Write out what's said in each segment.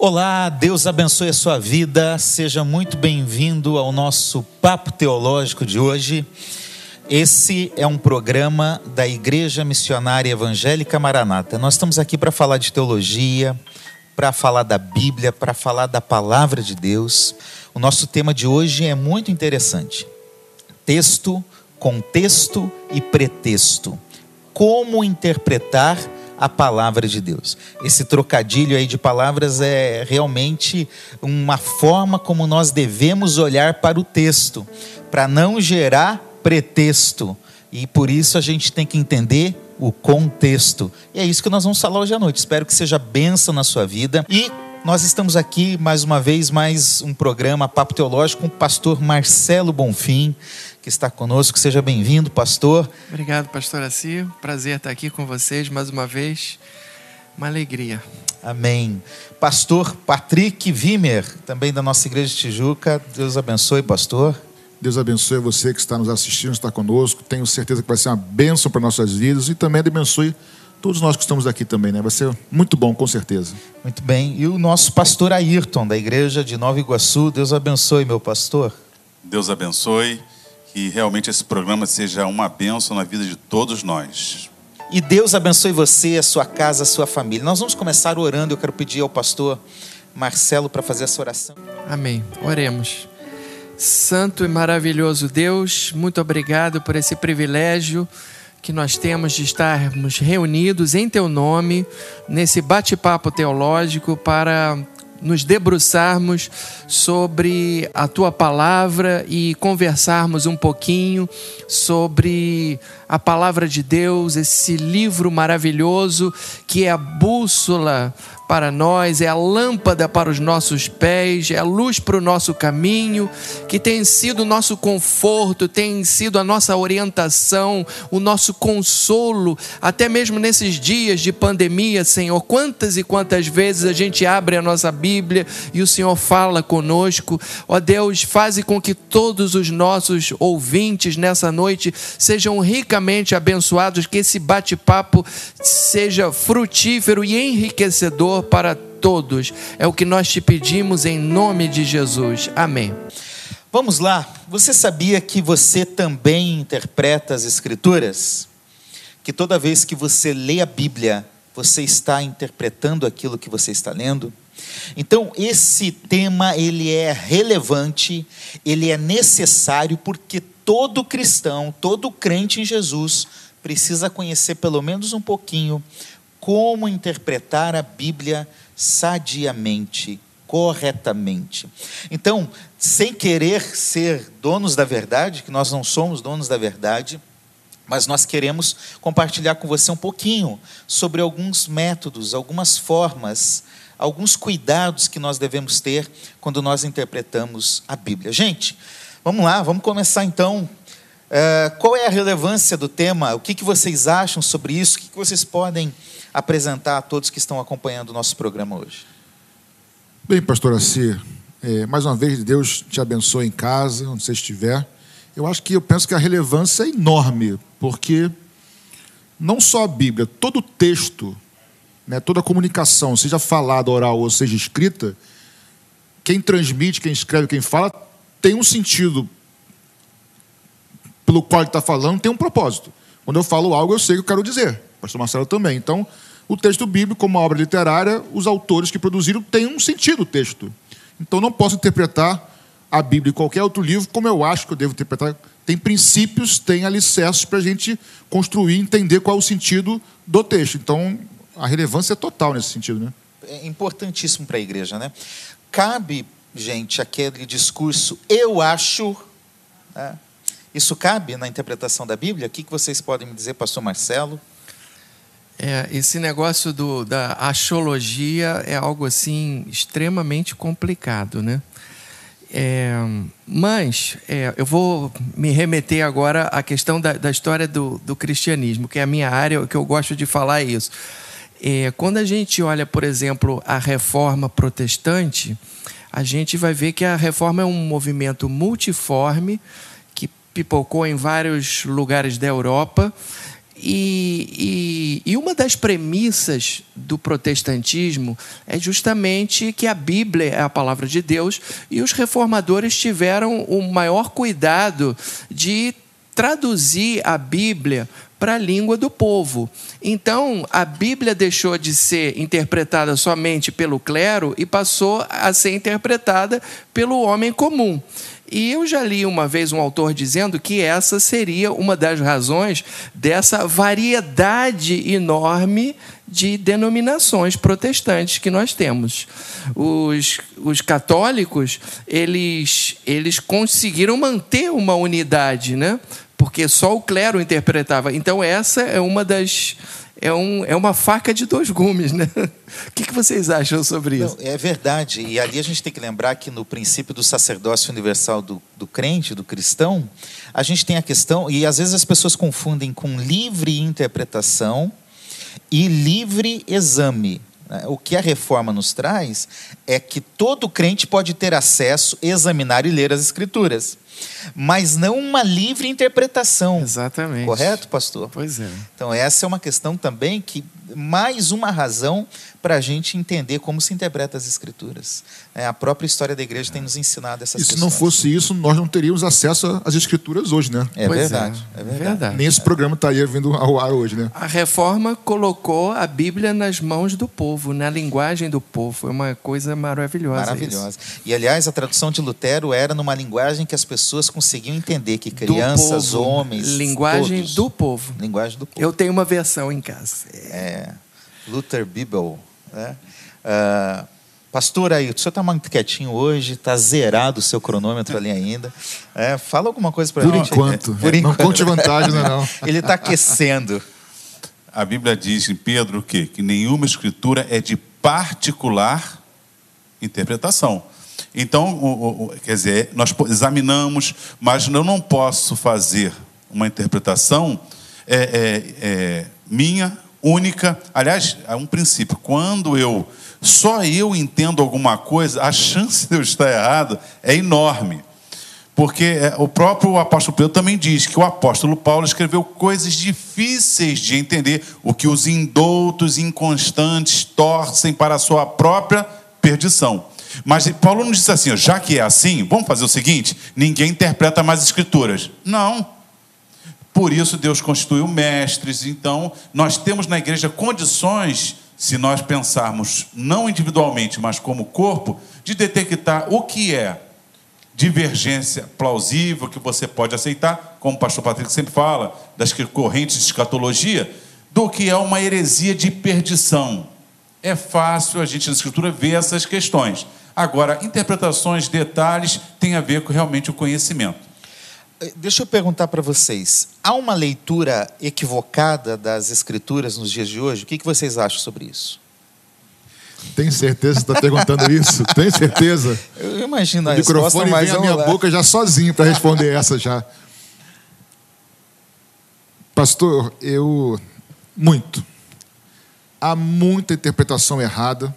Olá, Deus abençoe a sua vida. Seja muito bem-vindo ao nosso Papo Teológico de hoje. Esse é um programa da Igreja Missionária Evangélica Maranata. Nós estamos aqui para falar de teologia, para falar da Bíblia, para falar da palavra de Deus. O nosso tema de hoje é muito interessante: texto, contexto e pretexto. Como interpretar a palavra de Deus. Esse trocadilho aí de palavras é realmente uma forma como nós devemos olhar para o texto, para não gerar pretexto. E por isso a gente tem que entender o contexto. E é isso que nós vamos falar hoje à noite. Espero que seja bênção na sua vida. E nós estamos aqui mais uma vez, mais um programa Papo Teológico com o pastor Marcelo Bonfim, que está conosco. Seja bem-vindo, pastor. Obrigado, pastor Assi. Prazer estar aqui com vocês mais uma vez. Uma alegria. Amém. Pastor Patrick Vimer, também da nossa igreja de Tijuca. Deus abençoe, pastor. Deus abençoe você que está nos assistindo, está conosco. Tenho certeza que vai ser uma bênção para nossas vidas e também abençoe todos nós que estamos aqui também, né? Vai ser muito bom, com certeza. Muito bem. E o nosso pastor Ayrton, da igreja de Nova Iguaçu. Deus abençoe, meu pastor. Deus abençoe. Que realmente esse programa seja uma bênção na vida de todos nós. E Deus abençoe você, a sua casa, a sua família. Nós vamos começar orando. Eu quero pedir ao pastor Marcelo para fazer essa oração. Amém. Oremos. Santo e maravilhoso Deus, muito obrigado por esse privilégio que nós temos de estarmos reunidos em Teu nome, nesse bate-papo teológico, para nos debruçarmos sobre a tua palavra e conversarmos um pouquinho sobre a palavra de Deus, esse livro maravilhoso que é a bússola para nós, é a lâmpada para os nossos pés, é a luz para o nosso caminho, que tem sido o nosso conforto, tem sido a nossa orientação, o nosso consolo, até mesmo nesses dias de pandemia, Senhor. Quantas e quantas vezes a gente abre a nossa Bíblia e o Senhor fala conosco. Ó Deus, faze com que todos os nossos ouvintes nessa noite sejam ricamente abençoados, que esse bate-papo seja frutífero e enriquecedor para todos. É o que nós te pedimos em nome de Jesus. Amém. Vamos lá. Você sabia que você também interpreta as Escrituras? Que toda vez que você lê a Bíblia, você está interpretando aquilo que você está lendo? Então, esse tema ele é relevante, ele é necessário porque todo cristão, todo crente em Jesus precisa conhecer pelo menos um pouquinho como interpretar a Bíblia sadiamente, corretamente. Então, sem querer ser donos da verdade, que nós não somos donos da verdade, mas nós queremos compartilhar com você um pouquinho sobre alguns métodos, algumas formas, alguns cuidados que nós devemos ter quando nós interpretamos a Bíblia. Gente, vamos lá, vamos começar então. Uh, qual é a relevância do tema? O que, que vocês acham sobre isso? O que, que vocês podem apresentar a todos que estão acompanhando o nosso programa hoje. Bem, pastor Assi, é, mais uma vez Deus te abençoe em casa, onde você estiver. Eu acho que eu penso que a relevância é enorme, porque não só a Bíblia, todo o texto, né, toda a comunicação, seja falada, oral ou seja escrita, quem transmite, quem escreve, quem fala, tem um sentido pelo qual ele está falando, tem um propósito. Quando eu falo algo, eu sei o que eu quero dizer. O pastor Marcelo também. Então, o texto bíblico, como uma obra literária, os autores que produziram têm um sentido o texto. Então, não posso interpretar a Bíblia e qualquer outro livro como eu acho que eu devo interpretar. Tem princípios, tem alicerces para a gente construir, entender qual é o sentido do texto. Então, a relevância é total nesse sentido. Né? É importantíssimo para a igreja. Né? Cabe, gente, aquele discurso, eu acho. Né? Isso cabe na interpretação da Bíblia? O que vocês podem me dizer, pastor Marcelo? É, esse negócio do, da axiologia é algo assim extremamente complicado, né? É, mas é, eu vou me remeter agora à questão da, da história do, do, cristianismo, que é a minha área, que eu gosto de falar é isso. É, quando a gente olha, por exemplo, a reforma protestante, a gente vai ver que a reforma é um movimento multiforme pipocou em vários lugares da Europa E, e, e, uma das premissas do protestantismo é justamente que a Bíblia é a palavra de Deus e os reformadores tiveram o maior cuidado de traduzir a Bíblia para a língua do povo. Então, a Bíblia deixou de ser interpretada somente pelo clero e passou a ser interpretada pelo homem comum. E eu já li uma vez um autor dizendo que essa seria uma das razões dessa variedade enorme de denominações protestantes que nós temos. Os, os católicos, eles, eles conseguiram manter uma unidade, né? porque só o clero interpretava. Então, essa é uma das. É, um, é uma faca de dois gumes, né? O que, que vocês acham sobre isso? Não, é verdade. E ali a gente tem que lembrar que no princípio do sacerdócio universal do, do crente, do cristão, a gente tem a questão, e às vezes as pessoas confundem com livre interpretação e livre exame. Né? O que a reforma nos traz é que todo crente pode ter acesso, examinar e ler as escrituras mas não uma livre interpretação. Exatamente. Correto, pastor? Pois é. Então, essa é uma questão também que, mais uma razão para a gente entender como se interpreta as Escrituras. É, a própria história da igreja tem nos ensinado essas coisas. E se não fosse isso, nós não teríamos acesso às Escrituras hoje, né? É verdade, é. é verdade. verdade. Nem esse programa estaria vindo ao ar hoje, né? A reforma colocou a Bíblia nas mãos do povo, na linguagem do povo. Foi uma coisa maravilhosa. Maravilhosa. Isso. E, aliás, a tradução de Lutero era numa linguagem que as pessoas conseguiam entender, que crianças, homens. Linguagem todos. do povo. Linguagem do povo. Eu tenho uma versão em casa. É. Luther Bibel. Né? Uh, pastor aí, o senhor está muito quietinho hoje, está zerado o seu cronômetro ali ainda. É, fala alguma coisa para a gente. Enquanto. Por enquanto. Não conte vantagem, não. É não. Ele está aquecendo. A Bíblia diz em Pedro que, que nenhuma escritura é de particular interpretação. Então, o, o, quer dizer, nós examinamos, mas eu não posso fazer uma interpretação é, é, é, minha única. Aliás, é um princípio. Quando eu só eu entendo alguma coisa, a chance de eu estar errado é enorme. Porque é, o próprio apóstolo Pedro também diz que o apóstolo Paulo escreveu coisas difíceis de entender, o que os indoutos inconstantes torcem para a sua própria perdição. Mas Paulo não disse assim, já que é assim, vamos fazer o seguinte: ninguém interpreta mais escrituras. Não. Por isso Deus constituiu mestres. Então, nós temos na igreja condições, se nós pensarmos não individualmente, mas como corpo, de detectar o que é divergência plausível que você pode aceitar, como o pastor Patrick sempre fala, das correntes de escatologia, do que é uma heresia de perdição. É fácil a gente na escritura ver essas questões. Agora, interpretações, detalhes, tem a ver com realmente o conhecimento. Eh, deixa eu perguntar para vocês: há uma leitura equivocada das Escrituras nos dias de hoje? O que, vocês acham sobre isso? Tem certeza que está perguntando isso? Tem certeza? Eu imagino a o microfone mas vem a minha lá. boca já sozinho para responder essa já. Pastor, eu muito. Há muita interpretação errada,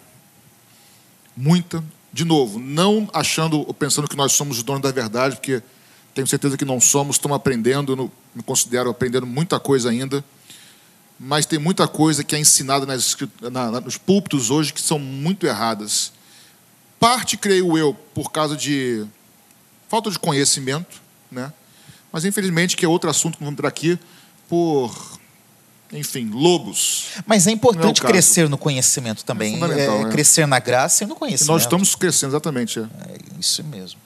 muita. De novo, não achando, pensando que nós somos os donos da verdade, porque tenho certeza que não somos, estamos aprendendo, não, me considero aprendendo muita coisa ainda, mas tem muita coisa que é ensinada nas, na, nos púlpitos hoje que são muito erradas. Parte, creio eu, por causa de falta de conhecimento, né? mas infelizmente, que é outro assunto que vamos entrar aqui, por enfim, lobos. Mas é importante é crescer no conhecimento também. É, é, Crescer na graça e no conhecimento. E nós estamos crescendo, exatamente. É. é isso mesmo.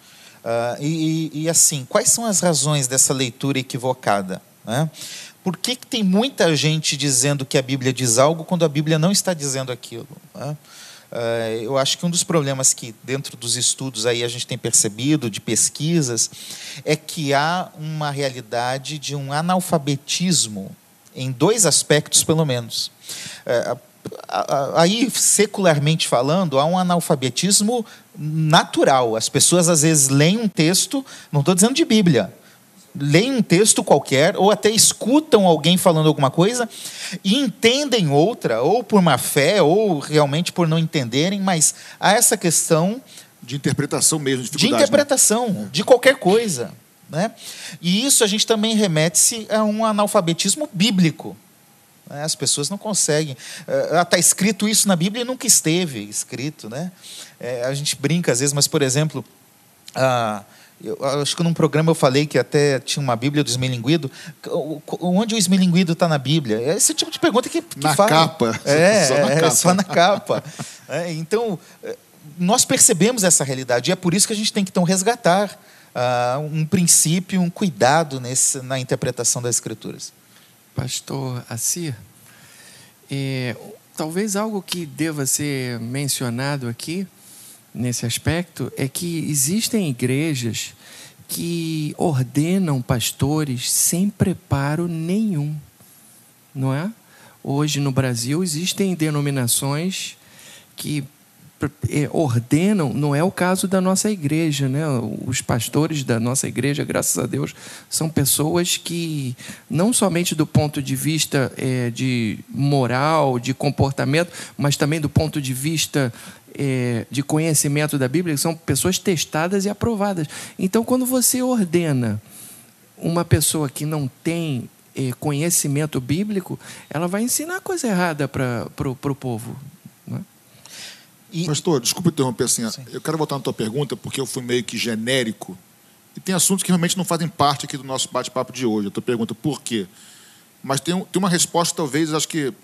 Uh, e, e, assim, quais são as razões dessa leitura equivocada? Né? Por que, que tem muita gente dizendo que a Bíblia diz algo quando a Bíblia não está dizendo aquilo? Né? Uh, eu acho que um dos problemas que dentro dos estudos aí a gente tem percebido, de pesquisas, é que há uma realidade de um analfabetismo em dois aspectos, pelo menos. Uh, aí, secularmente falando, há um analfabetismo natural. As pessoas às vezes leem um texto, não estou dizendo de Bíblia, leem um texto qualquer, ou até escutam alguém falando alguma coisa e entendem outra, ou por má fé, ou realmente por não entenderem, mas há essa questão. De interpretação mesmo, de, de né? interpretação, né? de qualquer coisa. Né? E isso a gente também remete-se a um analfabetismo bíblico. Né? As pessoas não conseguem. Está escrito isso na Bíblia e nunca esteve escrito. Né? É, a gente brinca às vezes, mas, por exemplo, eu, acho que num programa eu falei que até tinha uma Bíblia do esmilinguido. Onde o esmilinguido está na Bíblia? É esse tipo de pergunta que, que na fala. Capa. É, só na é, capa. Só na capa. É, então, é, nós percebemos essa realidade e é por isso que a gente tem que então resgatar uh, um princípio, um cuidado nesse, na interpretação das Escrituras. Pastor Assir, é, talvez algo que deva ser mencionado aqui nesse aspecto é que existem igrejas que ordenam pastores sem preparo nenhum, não é? Hoje no Brasil existem denominações que ordenam, não é o caso da nossa igreja, né? Os pastores da nossa igreja, graças a Deus, são pessoas que, não somente do ponto de vista é, de moral, de comportamento, mas também do ponto de vista é, de conhecimento da Bíblia, são pessoas testadas e aprovadas. Então, quando você ordena uma pessoa que não tem é, conhecimento bíblico, ela vai ensinar coisa errada para o povo. E... Pastor, desculpa interromper assim. Sim. Eu quero voltar na tua pergunta, porque eu fui meio que genérico. E tem assuntos que realmente não fazem parte aqui do nosso bate-papo de hoje. A tua pergunta, por quê? Mas tem, tem uma resposta, talvez, acho que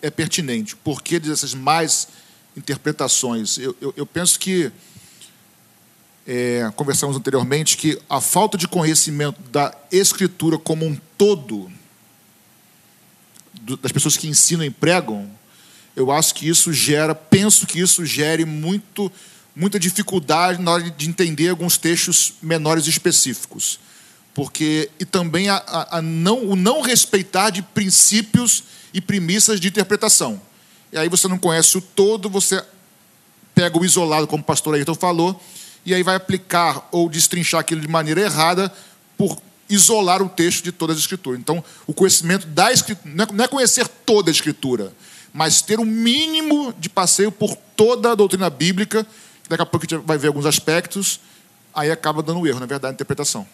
é pertinente. Por que dessas mais interpretações? Eu, eu, eu penso que, é, conversamos anteriormente, que a falta de conhecimento da Escritura como um todo, do, das pessoas que ensinam e pregam, eu acho que isso gera, penso que isso gere muito, muita dificuldade na hora de entender alguns textos menores específicos. Porque, e também a, a, a não, o não respeitar de princípios e premissas de interpretação. E aí você não conhece o todo, você pega o isolado, como o pastor Ayrton falou, e aí vai aplicar ou destrinchar aquilo de maneira errada por isolar o texto de toda a escritura. Então, o conhecimento da escritura, não é conhecer toda a escritura, mas ter um mínimo de passeio por toda a doutrina bíblica, daqui a pouco a gente vai ver alguns aspectos, aí acaba dando erro, na verdade, a interpretação.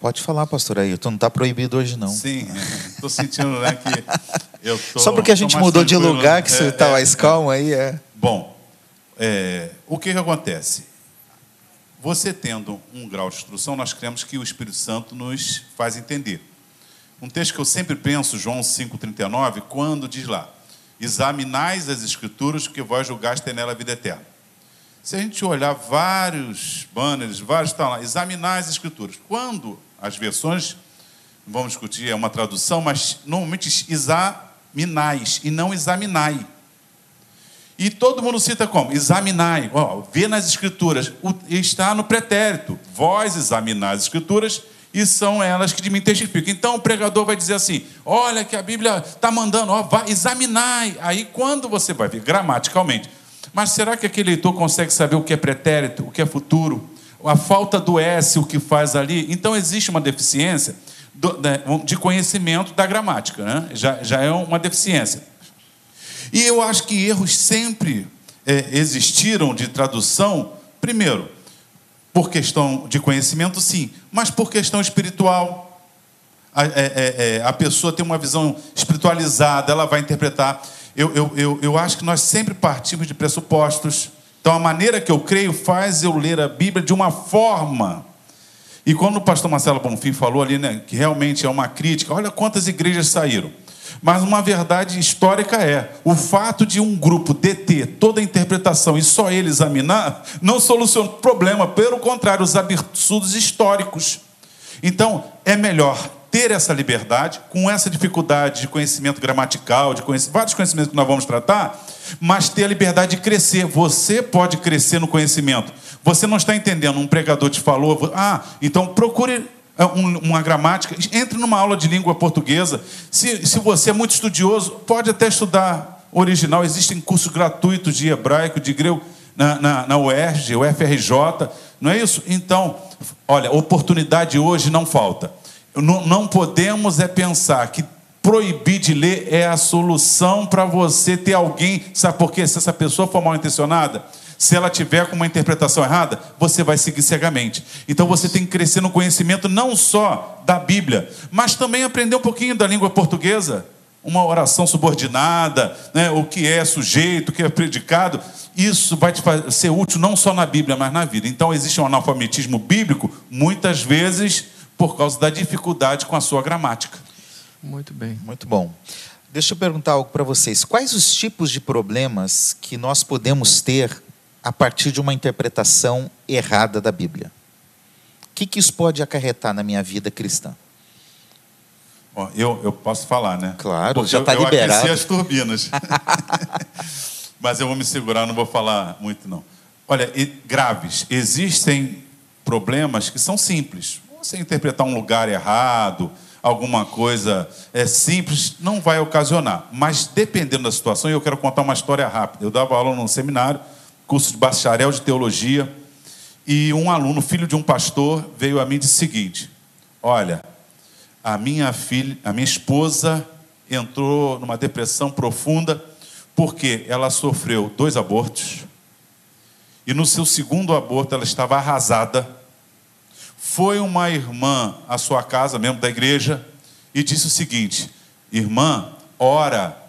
Pode falar, pastor Ailton, não está proibido hoje não. Sim, estou sentindo né, que eu tô, Só porque a gente mudou de lugar, que você está é, é, mais calmo aí, é. Bom, é, o que, que acontece? Você tendo um grau de instrução, nós cremos que o Espírito Santo nos faz entender. Um texto que eu sempre penso, João 5,39, quando diz lá: Examinais as Escrituras, porque vós julgaste nela a vida eterna. Se a gente olhar vários banners, vários estão lá, examinais as Escrituras. Quando as versões, vamos discutir, é uma tradução, mas normalmente examinais e não examinai. E todo mundo cita como? Examinai. Ó, vê nas Escrituras. Está no pretérito. Vós examinais as Escrituras e são elas que de mim testificam. Então o pregador vai dizer assim: olha que a Bíblia está mandando, ó, vai, examinai. Aí quando você vai ver gramaticalmente, mas será que aquele leitor consegue saber o que é pretérito, o que é futuro? A falta do S, o que faz ali? Então existe uma deficiência de conhecimento da gramática, né? já, já é uma deficiência. E eu acho que erros sempre é, existiram de tradução, primeiro, por questão de conhecimento, sim, mas por questão espiritual. A, é, é, é, a pessoa tem uma visão espiritualizada, ela vai interpretar. Eu, eu, eu, eu acho que nós sempre partimos de pressupostos. Então, a maneira que eu creio faz eu ler a Bíblia de uma forma. E quando o pastor Marcelo Bonfim falou ali, né, que realmente é uma crítica, olha quantas igrejas saíram. Mas uma verdade histórica é: o fato de um grupo deter toda a interpretação e só ele examinar, não soluciona o problema, pelo contrário, os absurdos históricos. Então, é melhor ter essa liberdade, com essa dificuldade de conhecimento gramatical, de vários conhecimentos que nós vamos tratar, mas ter a liberdade de crescer. Você pode crescer no conhecimento. Você não está entendendo, um pregador te falou, ah, então procure uma gramática, entre numa aula de língua portuguesa. Se, se você é muito estudioso, pode até estudar original. Existem cursos gratuitos de hebraico, de grego, na, na, na UERJ, UFRJ, não é isso? Então, olha, oportunidade hoje não falta. Não, não podemos é pensar que Proibir de ler é a solução para você ter alguém. Sabe por quê? Se essa pessoa for mal intencionada, se ela tiver com uma interpretação errada, você vai seguir cegamente. Então você tem que crescer no conhecimento não só da Bíblia, mas também aprender um pouquinho da língua portuguesa. Uma oração subordinada, né? o que é sujeito, o que é predicado. Isso vai te fazer, ser útil não só na Bíblia, mas na vida. Então existe um analfabetismo bíblico, muitas vezes por causa da dificuldade com a sua gramática. Muito bem. Muito bom. Deixa eu perguntar algo para vocês. Quais os tipos de problemas que nós podemos ter a partir de uma interpretação errada da Bíblia? O que, que isso pode acarretar na minha vida cristã? Bom, eu, eu posso falar, né? Claro, Porque já eu- está eu liberado. aqueci as turbinas. Mas eu vou me segurar, não vou falar muito, não. Olha, e- graves. Existem problemas que são simples. Você interpretar um lugar errado, alguma coisa é simples, não vai ocasionar. Mas dependendo da situação, eu quero contar uma história rápida. Eu dava aula num seminário, curso de bacharel de teologia, e um aluno, filho de um pastor, veio a mim e disse o seguinte: Olha, a minha filha, a minha esposa entrou numa depressão profunda porque ela sofreu dois abortos e no seu segundo aborto ela estava arrasada. Foi uma irmã à sua casa, membro da igreja, e disse o seguinte: Irmã, ora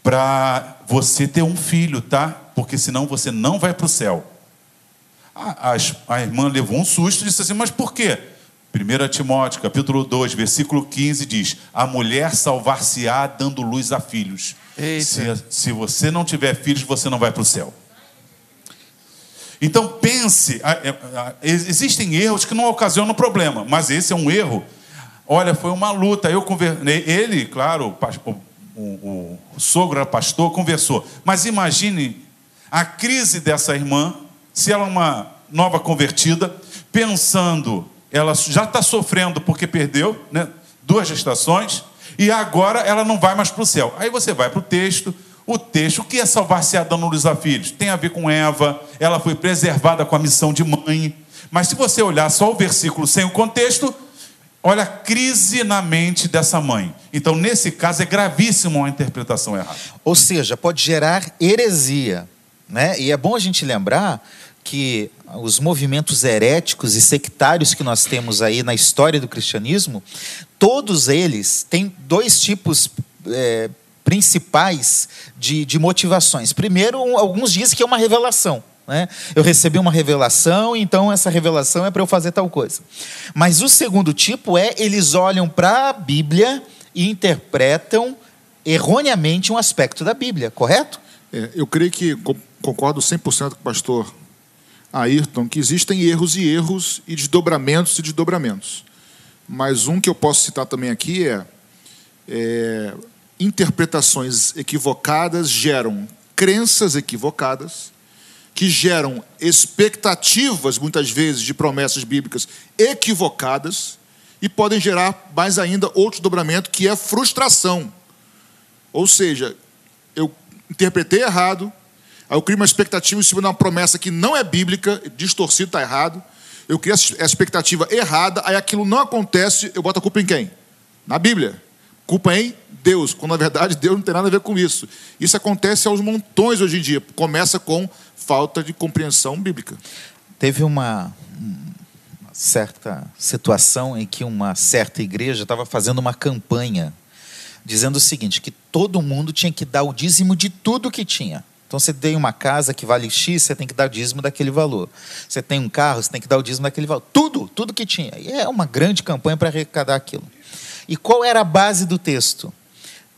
para você ter um filho, tá? Porque senão você não vai para o céu. A, a, a irmã levou um susto e disse assim: Mas por quê? 1 Timóteo, capítulo 2, versículo 15 diz: A mulher salvar-se-á dando luz a filhos. Se, se você não tiver filhos, você não vai para o céu. Então pense, a- existem erros que não ocasionam problema, mas esse é um erro. Olha, foi uma luta. Eu conver... Ele, claro, o- o- o sogro era pastor, conversou. Mas imagine a crise dessa irmã, se ela é uma nova convertida, pensando, ela já está sofrendo porque perdeu né, duas gestações, e agora ela não vai mais para o céu. Aí você vai para o texto, o texto, o que é salvar-se dando luz a filhos? Tem a ver com Eva, ela foi preservada com a missão de mãe. Mas se você olhar só o versículo sem o contexto, olha a crise na mente dessa mãe. Então, nesse caso, é gravíssimo a interpretação errada. Ou seja, pode gerar heresia. Né? E é bom a gente lembrar que os movimentos heréticos e sectários que nós temos aí na história do cristianismo, todos eles têm dois tipos é, principais de, de motivações. Primeiro, alguns dizem que é uma revelação. né? Eu recebi uma revelação, então essa revelação é para eu fazer tal coisa. Mas o segundo tipo é eles olham para a Bíblia e interpretam erroneamente um aspecto da Bíblia, correto? É, eu creio que concordo 100% com o pastor Ayrton, que existem erros e erros e desdobramentos e desdobramentos. Mas um que eu posso citar também aqui é, é, interpretações equivocadas geram crenças equivocadas, que geram expectativas, muitas vezes, de promessas bíblicas equivocadas, e podem gerar, mais ainda, outro dobramento, que é frustração. Ou seja, eu interpretei errado, aí eu crio uma expectativa em cima de uma promessa que não é bíblica, distorcido, está errado. Eu crio essa expectativa errada, aí aquilo não acontece, eu boto a culpa em quem? Na Bíblia. Culpa em Deus, quando na verdade Deus não tem nada a ver com isso. Isso acontece aos montões hoje em dia. Começa com falta de compreensão bíblica. Teve uma, uma certa situação em que uma certa igreja estava fazendo uma campanha dizendo o seguinte, que todo mundo tinha que dar o dízimo de tudo que tinha. Então você tem uma casa que vale X, você tem que dar dízimo daquele valor. Você tem um carro, você tem que dar o dízimo daquele valor. Tudo, tudo que tinha. E é uma grande campanha para arrecadar aquilo. E qual era a base do texto?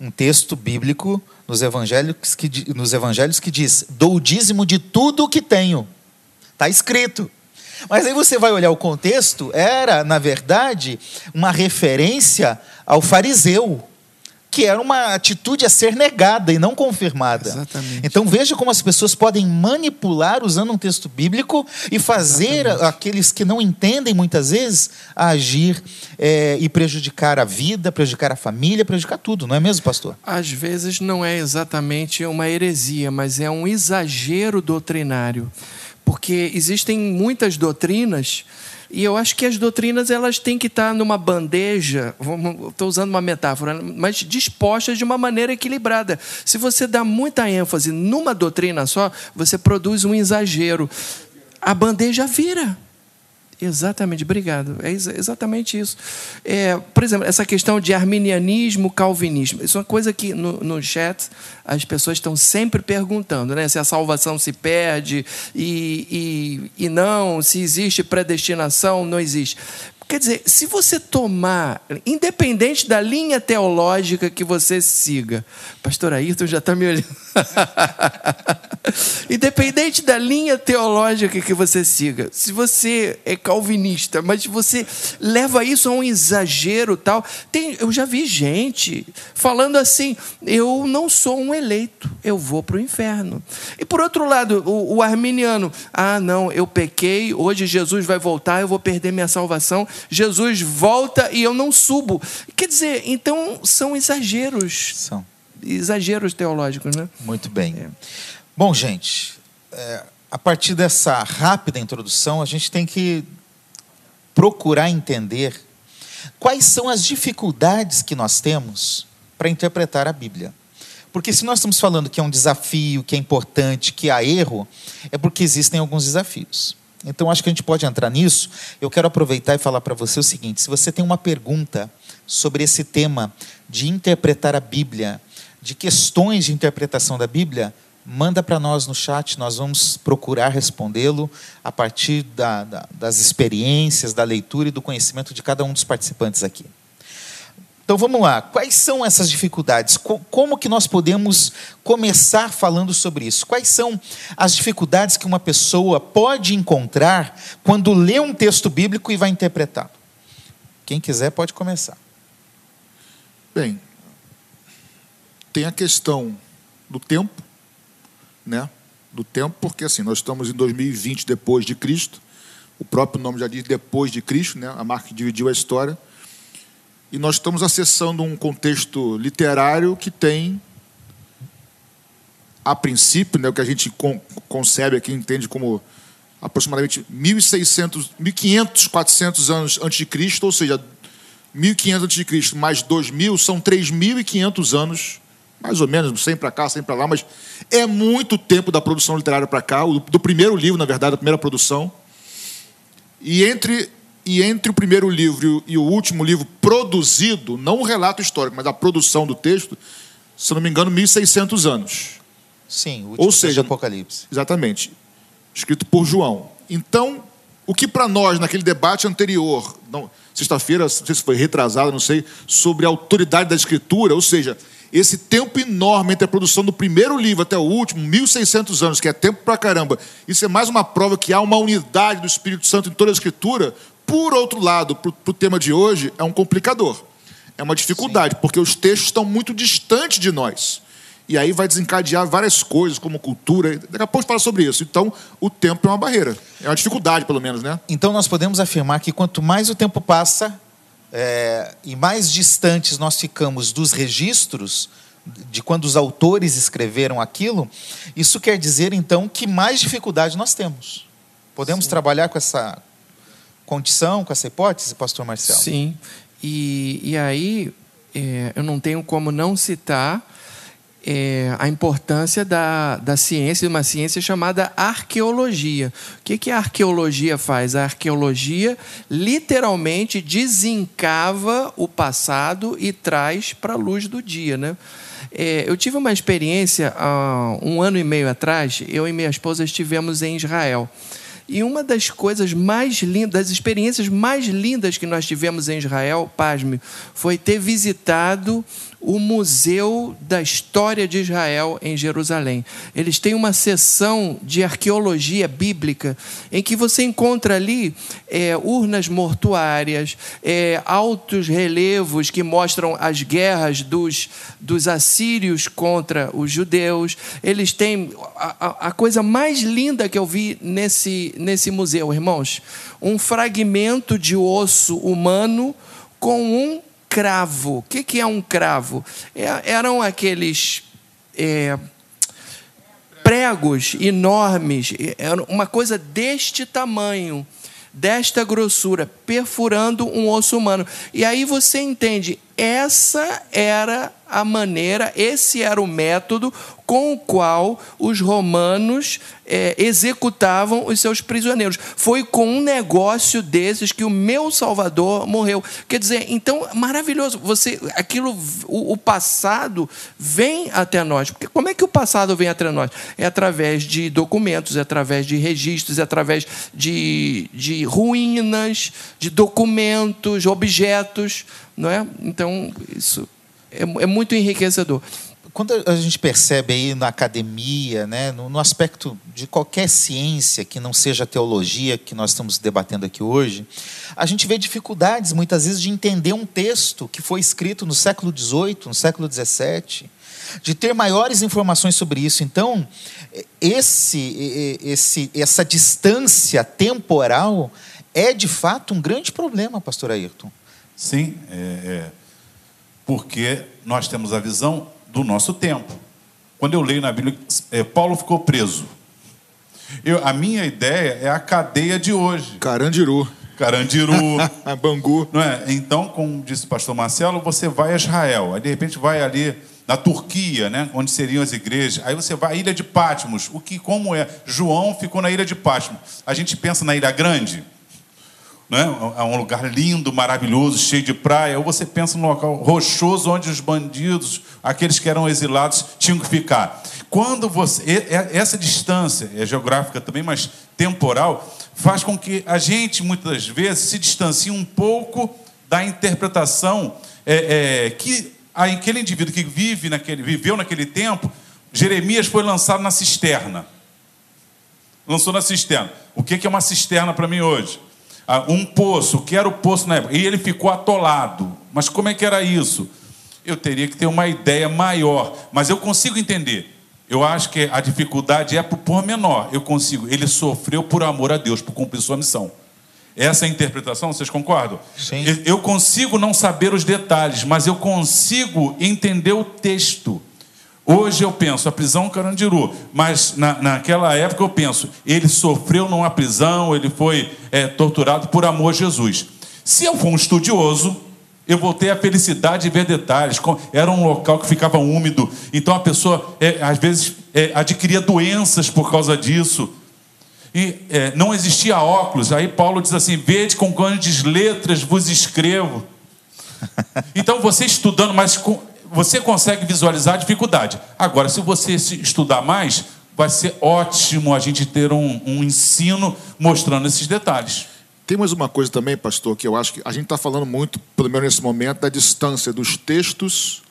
Um texto bíblico nos evangelhos que, nos evangelhos que diz: dou o dízimo de tudo o que tenho. Está escrito. Mas aí você vai olhar o contexto, era, na verdade, uma referência ao fariseu, que era uma atitude a ser negada e não confirmada. Exatamente. Então veja como as pessoas podem manipular usando um texto bíblico e fazer Exatamente. aqueles que não entendem muitas vezes agir eh, e prejudicar a vida, prejudicar a família, prejudicar tudo, não é mesmo, pastor? Às vezes não é exatamente uma heresia, mas é um exagero doutrinário. Porque existem muitas doutrinas E eu acho que as doutrinas elas têm que estar numa bandeja, estou usando uma metáfora, mas dispostas de uma maneira equilibrada. Se você dá muita ênfase numa doutrina só, você produz um exagero. A bandeja vira. Exatamente, obrigado. É exatamente isso. É, por exemplo, essa questão de arminianismo, calvinismo. Isso é uma coisa que no, no chat as pessoas estão sempre perguntando, né? Se a salvação se perde e, e, e não, se existe predestinação, não existe. Quer dizer, se você tomar, independente da linha teológica que você siga, pastor Ayrton já está me olhando. independente da linha teológica que você siga, se você é calvinista, mas você leva isso a um exagero tal, tem, eu já vi gente falando assim: eu não sou um eleito, eu vou para o inferno. E por outro lado, o, o arminiano, ah, não, eu pequei, hoje Jesus vai voltar, eu vou perder minha salvação Jesus volta e eu não subo. Quer dizer, então são exageros. São. Exageros teológicos, né? Muito bem. É. Bom, gente, é, a partir dessa rápida introdução, a gente tem que procurar entender quais são as dificuldades que nós temos para interpretar a Bíblia. Porque se nós estamos falando que é um desafio, que é importante, que há erro, é porque existem alguns desafios. Então, acho que a gente pode entrar nisso. Eu quero aproveitar e falar para você o seguinte: se você tem uma pergunta sobre esse tema de interpretar a Bíblia, de questões de interpretação da Bíblia, manda para nós no chat, nós vamos procurar respondê-lo a partir da, da, das experiências, da leitura e do conhecimento de cada um dos participantes aqui. Então vamos lá, quais são essas dificuldades? Como que nós podemos começar falando sobre isso? Quais são as dificuldades que uma pessoa pode encontrar quando lê um texto bíblico e vai interpretar? Quem quiser pode começar. Bem, tem a questão do tempo, né? Do tempo, porque assim, nós estamos em 2020 depois de Cristo. O próprio nome já diz depois de Cristo, né? A marca que dividiu a história e nós estamos acessando um contexto literário que tem, a princípio, né, o que a gente concebe aqui, entende como aproximadamente 1.600, 1.500, 400 anos antes de Cristo, ou seja, 1.500 antes de Cristo mais 2.000 são 3.500 anos, mais ou menos, 100 para cá, 100 para lá, mas é muito tempo da produção literária para cá, do primeiro livro, na verdade, da primeira produção. E entre e entre o primeiro livro e o último livro produzido, não o relato histórico, mas a produção do texto, se não me engano, 1.600 anos. Sim, o último Ou seja, Apocalipse. Exatamente. Escrito por João. Então, o que para nós, naquele debate anterior, sexta-feira, não sei se foi retrasado, não sei, sobre a autoridade da Escritura, ou seja, esse tempo enorme entre a produção do primeiro livro até o último, 1.600 anos, que é tempo para caramba, isso é mais uma prova que há uma unidade do Espírito Santo em toda a Escritura, por outro lado, para o tema de hoje, é um complicador. É uma dificuldade, Sim. porque os textos estão muito distantes de nós. E aí vai desencadear várias coisas, como cultura. Daqui a pouco fala sobre isso. Então, o tempo é uma barreira. É uma dificuldade, pelo menos, né? Então, nós podemos afirmar que quanto mais o tempo passa é, e mais distantes nós ficamos dos registros de quando os autores escreveram aquilo, isso quer dizer, então, que mais dificuldade nós temos. Podemos Sim. trabalhar com essa, condição com essa hipótese, pastor Marcelo? Sim. E, e aí é, eu não tenho como não citar é, a importância da, da ciência, de uma ciência chamada arqueologia. O que, que a arqueologia faz? A arqueologia literalmente desencava o passado e traz para a luz do dia. Né? É, eu tive uma experiência um ano e meio atrás, eu e minha esposa estivemos em Israel. E uma das coisas mais lindas, das experiências mais lindas que nós tivemos em Israel, pasme, foi ter visitado o Museu da História de Israel em Jerusalém. Eles têm uma seção de arqueologia bíblica em que você encontra ali é, urnas mortuárias, é, altos relevos que mostram as guerras dos, dos assírios contra os judeus. Eles têm a, a coisa mais linda que eu vi nesse, nesse museu, irmãos: um fragmento de osso humano com um cravo. O que, é um cravo? É, eram aqueles é, pregos enormes, era uma coisa deste tamanho, desta grossura, perfurando um osso humano. E aí você entende, essa era a maneira, esse era o método com o qual os romanos é, executavam os seus prisioneiros. Foi com um negócio desses que o meu Salvador morreu. Quer dizer, então maravilhoso. Você, aquilo, o, o passado vem até nós. Porque como é que o passado vem até nós? É através de documentos, é através de registros, é através de, de ruínas, de documentos, objetos, não é? Então isso é, é muito enriquecedor quando a gente percebe aí na academia, né, no, no, aspecto de qualquer ciência que não seja teologia que nós estamos debatendo aqui hoje, a gente vê dificuldades muitas vezes de entender um texto que foi escrito no século XVIII, no século XVII, de ter maiores informações sobre isso. Então, esse, esse, essa distância temporal é de fato um grande problema, Pastor Ayrton. Sim, é, é porque nós temos a visão do nosso tempo. Quando eu leio na Bíblia, é, Paulo ficou preso. Eu, a minha ideia é a cadeia de hoje. Carandiru. Carandiru. Bangu. Não é? Então, como disse o pastor Marcelo, você vai a Israel. Aí, de repente, vai ali na Turquia, né, onde seriam as igrejas. Aí você vai à ilha de Patmos. O que, como é? João ficou na ilha de Patmos. A gente pensa na Ilha Grande né? é um lugar lindo, maravilhoso, cheio de praia, ou você pensa num local rochoso onde os bandidos, aqueles que eram exilados, tinham que ficar. Quando você. Essa distância é geográfica também, mas temporal, faz com que a gente, muitas vezes, se distancie um pouco da interpretação é, é, que aquele indivíduo que vive naquele, viveu naquele tempo, Jeremias foi lançado na cisterna. Lançou na cisterna. O que é uma cisterna para mim hoje? Ah, um poço, que era o poço na época, e ele ficou atolado. Mas como é que era isso? Eu teria que ter uma ideia maior, mas eu consigo entender. Eu acho que a dificuldade é para o pormenor. Eu consigo. Ele sofreu por amor a Deus, por cumprir sua missão. Essa é a interpretação, vocês concordam? Sim. Eu consigo não saber os detalhes, mas eu consigo entender o texto. Hoje eu penso, a prisão Carandiru, mas na, naquela época eu penso, ele sofreu numa prisão, ele foi é, torturado por amor a Jesus. Se eu for um estudioso, eu vou ter a felicidade de ver detalhes. Era um local que ficava úmido, então a pessoa é, às vezes é, adquiria doenças por causa disso. E é, não existia óculos. Aí Paulo diz assim: Vede com grandes letras vos escrevo. Então você estudando, mas com, você consegue visualizar a dificuldade. Agora, se você estudar mais, vai ser ótimo a gente ter um, um ensino mostrando esses detalhes. Tem mais uma coisa também, pastor, que eu acho que a gente está falando muito, pelo menos nesse momento, da distância dos textos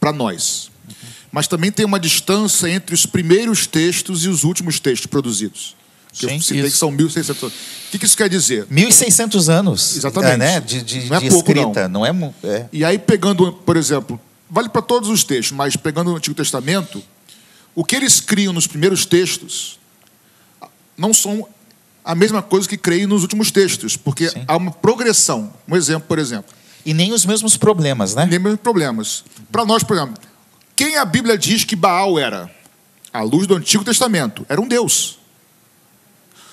para nós. Uhum. Mas também tem uma distância entre os primeiros textos e os últimos textos produzidos. Que Sim, eu citei isso. que são 1.600 anos. O que, isso quer dizer? 1.600 anos. Exatamente. É, né? De, de, não é de pouco, escrita. Não, não é, é, E aí, pegando, por exemplo, vale para todos os textos, mas pegando o Antigo Testamento, o que eles criam nos primeiros textos não são a mesma coisa que creem nos últimos textos, porque Sim. há uma progressão. Um exemplo, por exemplo. E nem os mesmos problemas, né? Nem os mesmos problemas. Para nós, por exemplo, quem a Bíblia diz que Baal era? À luz do Antigo Testamento, era um Deus.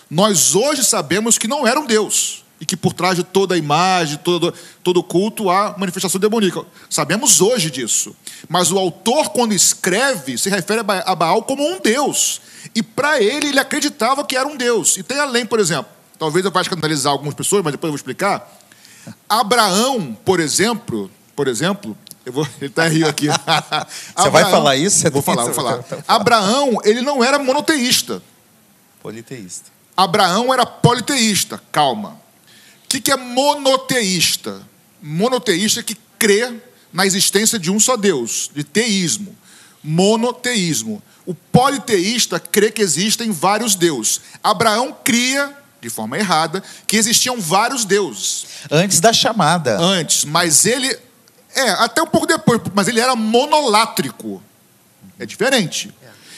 Nós hoje sabemos que não era um Deus e que por trás de toda a imagem, todo, todo culto, há manifestação demoníaca. Sabemos hoje disso. Mas o autor, quando escreve, se refere a Baal como um Deus. E para ele, ele acreditava que era um Deus. E tem além, por exemplo, talvez eu vá escandalizar algumas pessoas, mas depois eu vou explicar. Abraão, por exemplo, por exemplo, eu vou, ele está rindo aqui. Você Abraão, vai falar isso? Vou falar, vou falar. Abraão, ele não era monoteísta. Politeísta. Abraão era politeísta, calma. O que, que é monoteísta? Monoteísta é que crê na existência de um só Deus, de teísmo. Monoteísmo. O politeísta crê que existem vários deuses. Abraão cria, de forma errada, que existiam vários deuses. Antes da chamada. Antes, mas ele. É, até um pouco depois, mas ele era monolátrico. É diferente.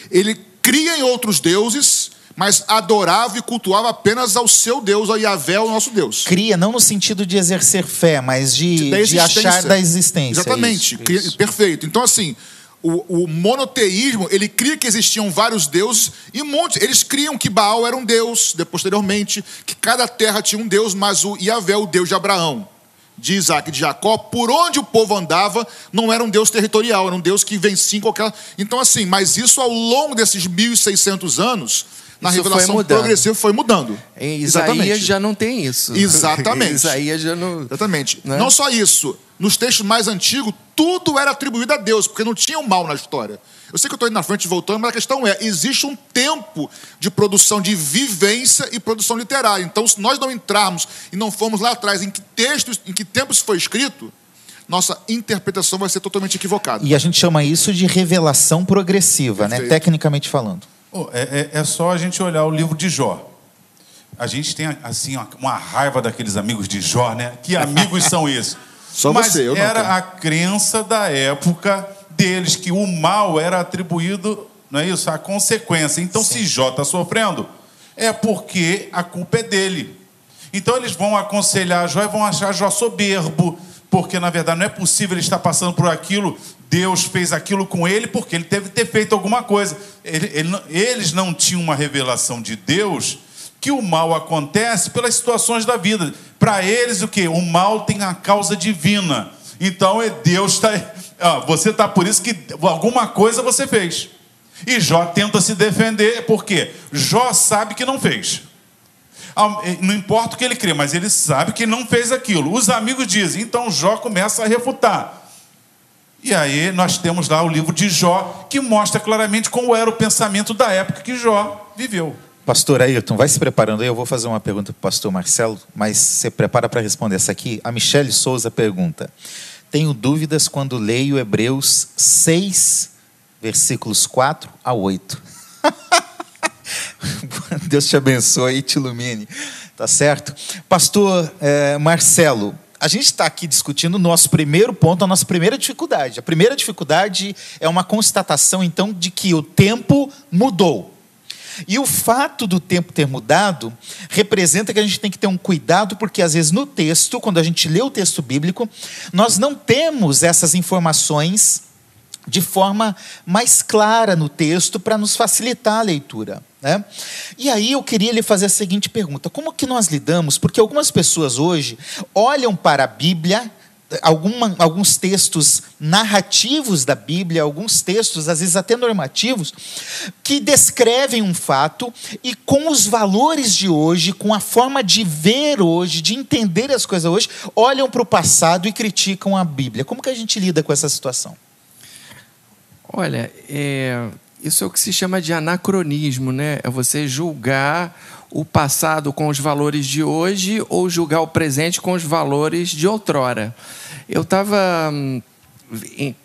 Ele cria em outros deuses, mas adorava e cultuava apenas ao seu Deus, ao Yahvé, o nosso Deus. Cria, não no sentido de exercer fé, mas de, de achar da existência. Exatamente, isso, isso. perfeito. Então, assim, o, o, monoteísmo, ele cria que existiam vários deuses e muitos. Eles criam que Baal era um deus, posteriormente, que cada terra tinha um deus, mas o Yahvé, o deus de Abraão, de Isaac e de Jacó, por onde o povo andava, não era um deus territorial, era um deus que vencia em qualquer. Então, assim, mas isso ao longo desses 1.600 anos na isso revelação foi progressiva foi mudando. Em Isaías Exatamente. já não tem isso. Exatamente. Isaías já não. Exatamente. Né? Não só isso. Nos textos mais antigos, tudo era atribuído a Deus, porque não tinha o mal na história. Eu sei que eu estou indo na frente e voltando, mas a questão é: existe um tempo de produção de vivência e produção literária. Então, se nós não entrarmos e não formos lá atrás em que textos, em que tempo isso foi escrito, nossa interpretação vai ser totalmente equivocada. E a gente chama isso de revelação progressiva? Perfeito. né? tecnicamente falando. Oh, é, é, é, só a gente olhar o livro de Jó. A gente tem assim uma raiva daqueles amigos de Jó, né? Que amigos são esses? Só Mas você, eu não. Era tenho. a crença da época deles que o mal era atribuído, não é isso? A consequência. Então, Sim. se Jó está sofrendo, é porque a culpa é dele. Então eles vão aconselhar Jó e vão achar Jó soberbo, porque na verdade não é possível ele estar passando por aquilo Deus fez aquilo com ele porque ele teve que ter feito alguma coisa. Ele, ele, eles não tinham uma revelação de Deus que o mal acontece pelas situações da vida. Para eles, o que? O mal tem a causa divina. Então, é Deus está. Você está por isso que alguma coisa você fez. E Jó tenta se defender, porque Jó sabe que não fez. Não importa o que ele crê, mas ele sabe que não fez aquilo. Os amigos dizem, então Jó começa a refutar. E aí nós temos lá o livro de Jó, que mostra claramente como era o pensamento da época que Jó viveu. Pastor Ayrton, vai se preparando aí. Eu vou fazer uma pergunta para o pastor Marcelo, mas se prepara para responder essa aqui. A Michele Souza pergunta: Tenho dúvidas quando leio Hebreus 6, versículos 4 a 8. Deus te abençoe e te ilumine. Tá certo? Pastor é, Marcelo, a gente está aqui discutindo o nosso primeiro ponto, a nossa primeira dificuldade. A primeira dificuldade é uma constatação, então, de que o tempo mudou. E o fato do tempo ter mudado representa que a gente tem que ter um cuidado, porque às vezes no texto, quando a gente lê o texto bíblico, nós não temos essas informações de forma mais clara no texto para nos facilitar a leitura. Né? E aí eu queria lhe fazer a seguinte pergunta: como que nós lidamos? Porque algumas pessoas hoje olham para a Bíblia, alguma, alguns textos narrativos da Bíblia, alguns textos, às vezes até normativos, que descrevem um fato e com os valores de hoje, com a forma de ver hoje, de entender as coisas hoje, olham para o passado e criticam a Bíblia. Como que a gente lida com essa situação? Olha, é, isso é o que se chama de anacronismo, né? É você julgar o passado com os valores de hoje ou julgar o presente com os valores de outrora. Eu estava. Hum,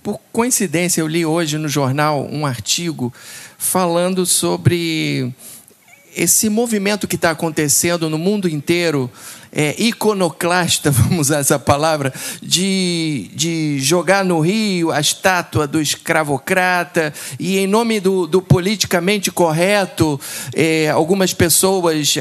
por coincidência, eu li hoje no jornal um artigo falando sobre esse movimento que está acontecendo no mundo inteiro é, iconoclasta, vamos usar essa palavra, de, de jogar no rio a estátua do escravocrata e, em nome do, do politicamente correto, é, algumas pessoas.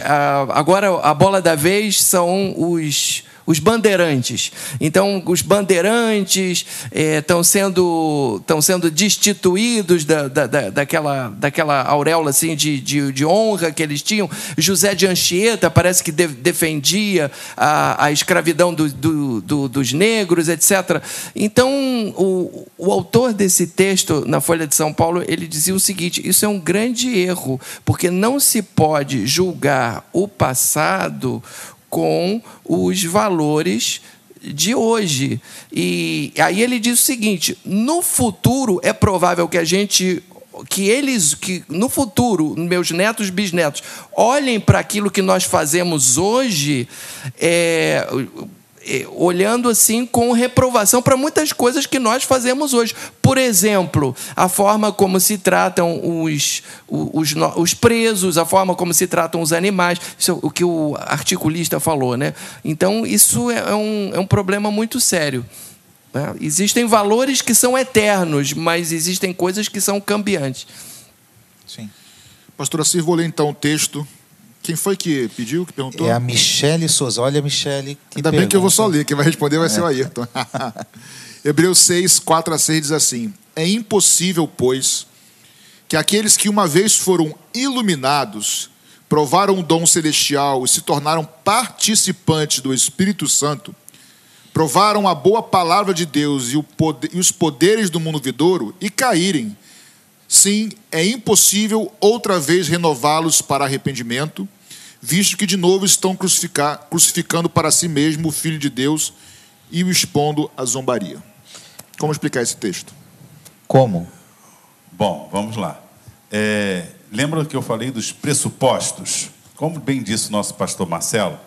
agora, a bola da vez são os os bandeirantes. Então, os bandeirantes estão é, sendo, estão sendo destituídos da, da, da, daquela, daquela auréola assim, de, de, de, honra que eles tinham. José de Anchieta parece que de, defendia a, a escravidão do, do, do, dos negros, etc. Então, o, o autor desse texto, na Folha de São Paulo, ele dizia o seguinte: isso é um grande erro, porque não se pode julgar o passado com os valores de hoje. E aí ele diz o seguinte: no futuro é provável que a gente que eles que no futuro meus netos bisnetos olhem para aquilo que nós fazemos hoje é, olhando assim com reprovação para muitas coisas que nós fazemos hoje. Por exemplo, a forma como se tratam os, os, os presos, a forma como se tratam os animais, isso é o que o articulista falou. Né? Então, isso é, é um, é um problema muito sério. Né? Existem valores que são eternos, mas existem coisas que são cambiantes. Sim. Pastora Silva, vou ler então o texto quem foi que pediu, que perguntou? É a Michele Souza. Olha, Michele. Ainda pergunta. bem que eu vou só ler, quem vai responder vai é. ser o Ayrton. Hebreus 6, 4 a 6 diz assim: É impossível, pois, que aqueles que uma vez foram iluminados, provaram o dom celestial e se tornaram participantes do Espírito Santo, provaram a boa palavra de Deus e, poder, e os poderes do mundo vidouro e caírem. Sim, é impossível outra vez renová-los para arrependimento, visto que de novo estão crucificando para si mesmo o Filho de Deus e o expondo à zombaria. Como explicar esse texto? Como? Bom, vamos lá. É, lembra que eu falei dos pressupostos? Como bem disse o nosso pastor Marcelo,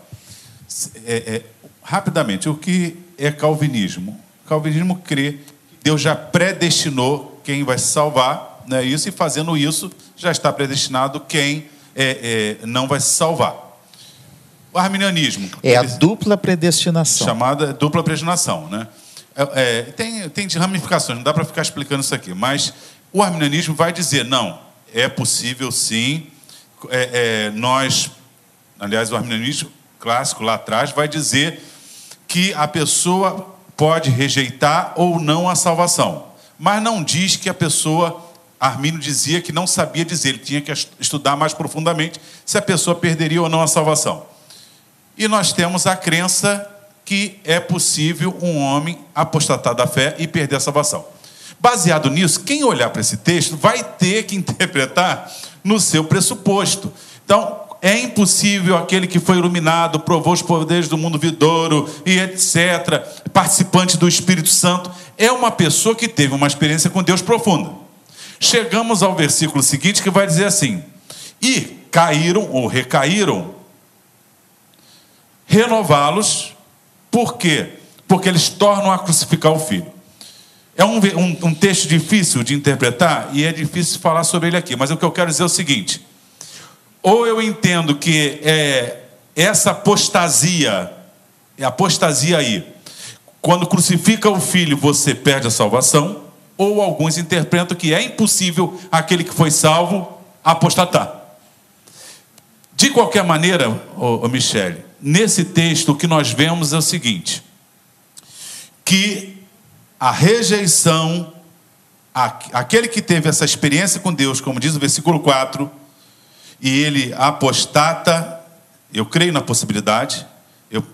é, é, rapidamente, o que é calvinismo? O calvinismo crê que Deus já predestinou quem vai se salvar, né, isso, e fazendo isso, já está predestinado quem é, é, não vai se salvar. O arminianismo. É a dupla predestinação. Chamada dupla predestinação, né? É, é tem, tem ramificações, não dá para ficar explicando isso aqui, mas o arminianismo vai dizer: não, é possível sim, é, é, nós, aliás, o arminianismo clássico lá atrás vai dizer que a pessoa pode rejeitar ou não a salvação, mas não diz que a pessoa Armínio dizia que não sabia dizer, ele tinha que estudar mais profundamente se a pessoa perderia ou não a salvação. E nós temos a crença que é possível um homem apostatar da fé e perder a salvação. Baseado nisso, quem olhar para esse texto vai ter que interpretar no seu pressuposto. Então, é impossível aquele que foi iluminado, provou os poderes do mundo vidouro e etc., participante do Espírito Santo, é uma pessoa que teve uma experiência com Deus profunda. Chegamos ao versículo seguinte que vai dizer assim: E caíram ou recaíram, renová-los, por quê? Porque eles tornam a crucificar o filho. É um, um, um, texto difícil de interpretar e é difícil falar sobre ele aqui, mas o que eu quero dizer é o seguinte: ou eu entendo que é essa apostasia, é apostasia aí, quando crucifica o filho você perde a salvação, ou alguns interpretam que é impossível aquele que foi salvo apostatar. De qualquer maneira, ô, ô Michele, nesse texto o que nós vemos é o seguinte: que a rejeição, aquele que teve essa experiência com Deus, como diz o versículo 4, e ele apostata, eu creio na possibilidade, eu,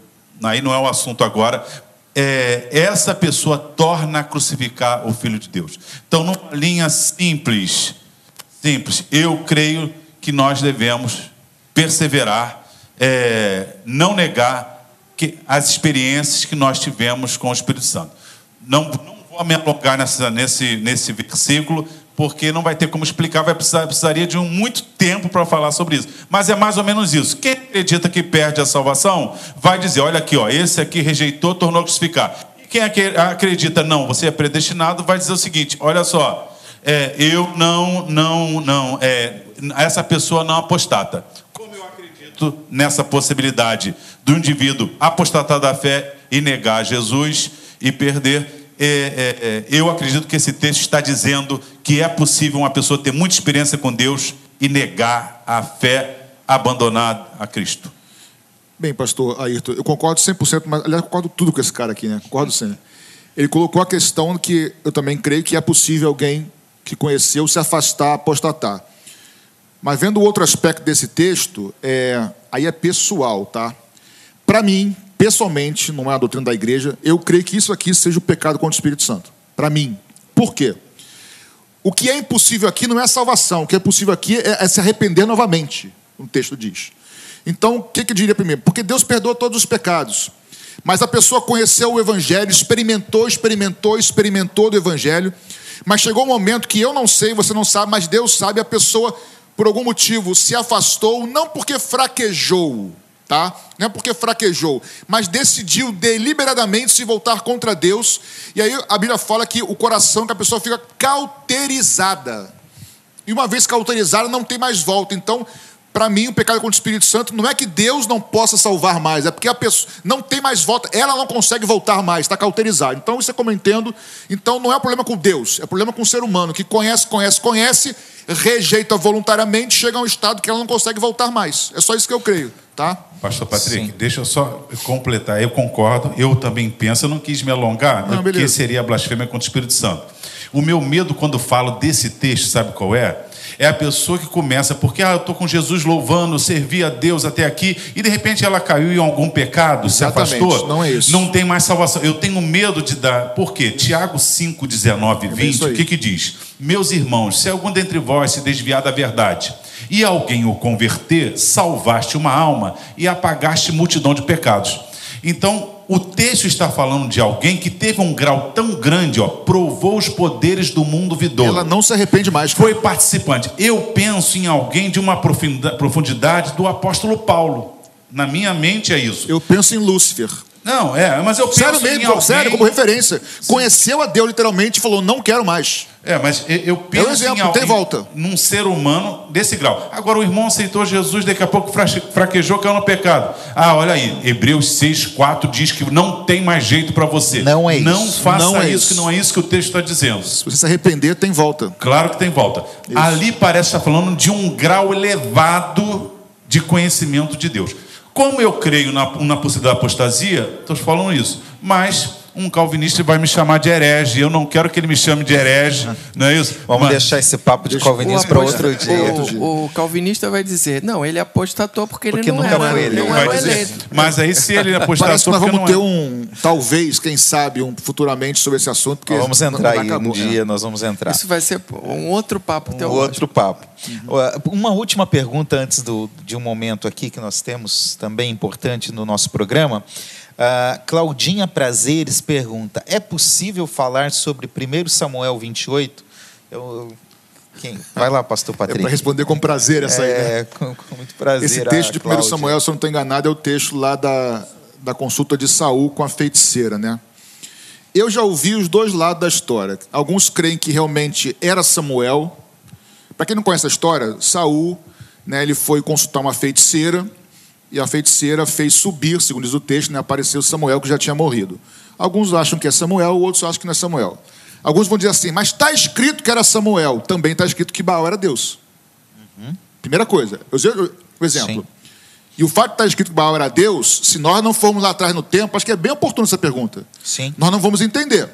aí não é o assunto agora, é, essa pessoa torna a crucificar o Filho de Deus. Então, numa linha simples, simples, eu creio que nós devemos perseverar, é, não negar que, as experiências que nós tivemos com o Espírito Santo. Não, não vou me alongar nessa, nesse, nesse versículo, porque não vai ter como explicar, vai precisar, precisaria de um, muito tempo para falar sobre isso. Mas é mais ou menos isso. Quem acredita que perde a salvação, vai dizer: olha aqui, ó, esse aqui rejeitou, tornou a crucificar. E quem acredita, não, você é predestinado, vai dizer o seguinte: olha só, é, eu não, não, não, é, essa pessoa não apostata. Como eu acredito nessa possibilidade do indivíduo apostatar da fé e negar Jesus e perder é, é, é, eu acredito que esse texto está dizendo que é possível uma pessoa ter muita experiência com Deus e negar a fé, abandonar a Cristo. Bem, pastor Ayrton, eu concordo 100%, mas aliás, concordo tudo com esse cara aqui, né? Concordo sim. Ele colocou a questão que eu também creio que é possível alguém que conheceu se afastar, apostatar. Mas vendo outro aspecto desse texto, é, aí é pessoal, tá? Para mim, pessoalmente, não é a doutrina da igreja, eu creio que isso aqui seja o pecado contra o Espírito Santo. Para mim. Por quê? O que é impossível aqui não é a salvação, o que é possível aqui é, é se arrepender novamente, o texto diz. Então, o que, que diria primeiro? Porque Deus perdoa todos os pecados. Mas a pessoa conheceu o Evangelho, experimentou, experimentou, experimentou do Evangelho, mas chegou um momento que eu não sei, você não sabe, mas Deus sabe, a pessoa, por algum motivo, se afastou, não porque fraquejou, tá? Não é porque fraquejou, mas decidiu deliberadamente se voltar contra Deus. E aí a Bíblia fala que o coração da pessoa fica cauterizada. E uma vez cauterizada, não tem mais volta. Então, para mim, o pecado contra o Espírito Santo não é que Deus não possa salvar mais, é porque a pessoa não tem mais volta, ela não consegue voltar mais, está cauterizada. Então, isso é como eu entendo. Então, não é problema com Deus, é problema com o ser humano que conhece, conhece, conhece, rejeita voluntariamente, chega a um estado que ela não consegue voltar mais. É só isso que eu creio. Tá? Pastor Patrick, Sim. deixa eu só completar. Eu concordo, eu também penso, eu não quis me alongar, não, porque seria blasfêmia contra o Espírito Santo. O meu medo quando falo desse texto, sabe qual é? É a pessoa que começa, porque ah, eu estou com Jesus louvando, servi a Deus até aqui, e de repente ela caiu em algum pecado, Exatamente, se afastou. não é isso. Não tem mais salvação. Eu tenho medo de dar. Por quê? Tiago 5, 19 e É 20, isso aí. o que, que diz? Meus irmãos, se algum dentre vós se desviar da verdade e alguém o converter, salvaste uma alma e apagaste multidão de pecados. Então, o texto está falando de alguém que teve um grau tão grande, ó, provou os poderes do mundo vidouro. Ela não se arrepende mais. Foi participante. Eu penso em alguém de uma profundidade do apóstolo Paulo. Na minha mente é isso. Eu penso em Lúcifer. Não, é, mas eu penso Sério em mesmo, alguém... sério, como referência. Conheceu a Deus literalmente e falou: não quero mais. É, mas eu- penso exemplo, em alguém, tem volta. num ser humano desse grau. Agora o irmão aceitou Jesus, daqui a pouco fra- fraquejou, caiu no pecado. Ah, olha aí, Hebreus 6, 4 diz que não tem mais jeito para você. Não é Não isso. faça Não é isso, isso. que não é isso que o texto está dizendo. Se você se arrepender, tem volta. Claro que tem volta. Ali parece estar falando de um grau elevado de conhecimento de Deus. Como eu creio na, na possibilidade da apostasia, estou falando isso. Mas um calvinista vai me chamar de herege. Eu não quero que ele me chame de herege, não é isso? Vamos Mas- deixar esse papo de O para outro dia. outro dia. O, o calvinista vai dizer, não, ele apostatou porque, Porque ele não nunca era, foi eleito. não era eleito. Mas aí se ele que nós vamos não ter é. um, talvez, quem sabe, um futuramente sobre esse assunto. Porque vamos entrar aí acabou, um dia, nós vamos entrar. Isso vai ser um outro papo Um teológico. outro papo. Uh, Uma última pergunta antes do, de um momento aqui que nós temos também importante no nosso programa. Uh, Claudinha Prazeres pergunta: é possível falar sobre 1 Samuel 28? Eu, quem? Vai lá, Pastor É Patrick. para responder com prazer essa aí. né? É, com, com muito prazer. Esse texto de 1 Cláudia. Samuel, se eu não estou enganado, é o texto lá da, da consulta de Saul com a feiticeira, né? Eu já ouvi os dois lados da história. Alguns creem que realmente era Samuel. Para quem não conhece a história, Saul, né, ele foi consultar uma feiticeira e a feiticeira fez subir, segundo diz o texto, né, apareceu Samuel que já tinha morrido. Alguns acham que é Samuel, outros acham que não é Samuel. Alguns vão dizer assim, mas está escrito que era Samuel. Também está escrito que Baal era Deus. Primeira coisa, eu, eu, por exemplo. Sim. E o fato de estar escrito que Baal era Deus, se nós não formos lá atrás no tempo, acho que é bem oportuna essa pergunta. Sim. Nós não vamos entender.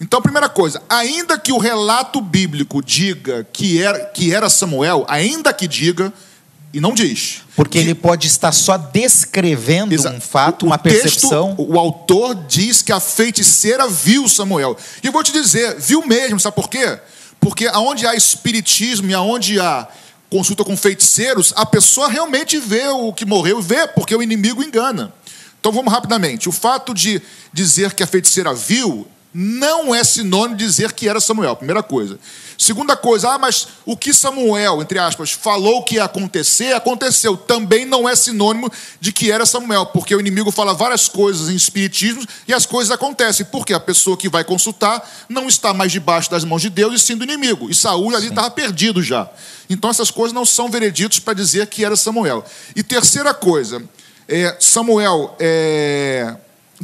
Então, primeira coisa, ainda que o relato bíblico diga que era, que era Samuel, ainda que diga, e não diz. Porque que- ele pode estar só descrevendo Exa- um fato, o uma texto, percepção. o autor diz que a feiticeira viu Samuel. E eu vou te dizer, viu mesmo, sabe por quê? Porque aonde há espiritismo e aonde há consulta com feiticeiros, a pessoa realmente vê o que morreu, vê, porque o inimigo engana. Então vamos rapidamente. O fato de dizer que a feiticeira viu não é sinônimo de dizer que era Samuel, primeira coisa. Segunda coisa, ah, mas o que Samuel, entre aspas, falou que ia acontecer, aconteceu. Também não é sinônimo de que era Samuel, porque o inimigo fala várias coisas em espiritismo e as coisas acontecem. Porque a pessoa que vai consultar não está mais debaixo das mãos de Deus e sim do inimigo. E Saul ali estava perdido já. Então essas coisas não são vereditos para dizer que era Samuel. E terceira coisa, é, Samuel, é,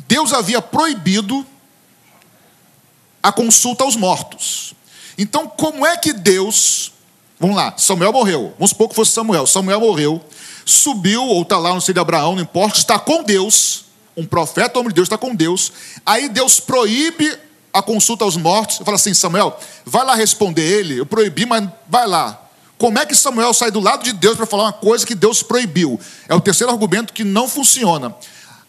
Deus havia proibido a consulta aos mortos. Então, como é que Deus. Vamos lá, Samuel morreu. Vamos supor que fosse Samuel. Samuel morreu, subiu, ou está lá no seio de Abraão, não importa, está com Deus. Um profeta, homem de Deus, está com Deus. Aí Deus proíbe a consulta aos mortos. Fala assim: Samuel, vai lá responder ele. Eu proibi, mas vai lá. Como é que Samuel sai do lado de Deus para falar uma coisa que Deus proibiu? É o terceiro argumento que não funciona.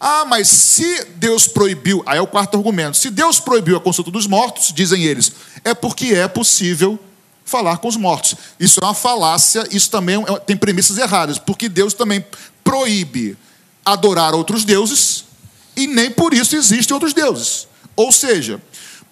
Ah, mas se Deus proibiu, aí é o quarto argumento. Se Deus proibiu a consulta dos mortos, dizem eles, é porque é possível falar com os mortos. Isso é uma falácia, isso também é- tem premissas erradas, porque Deus também proíbe adorar outros deuses e nem por isso existem outros deuses. Ou seja,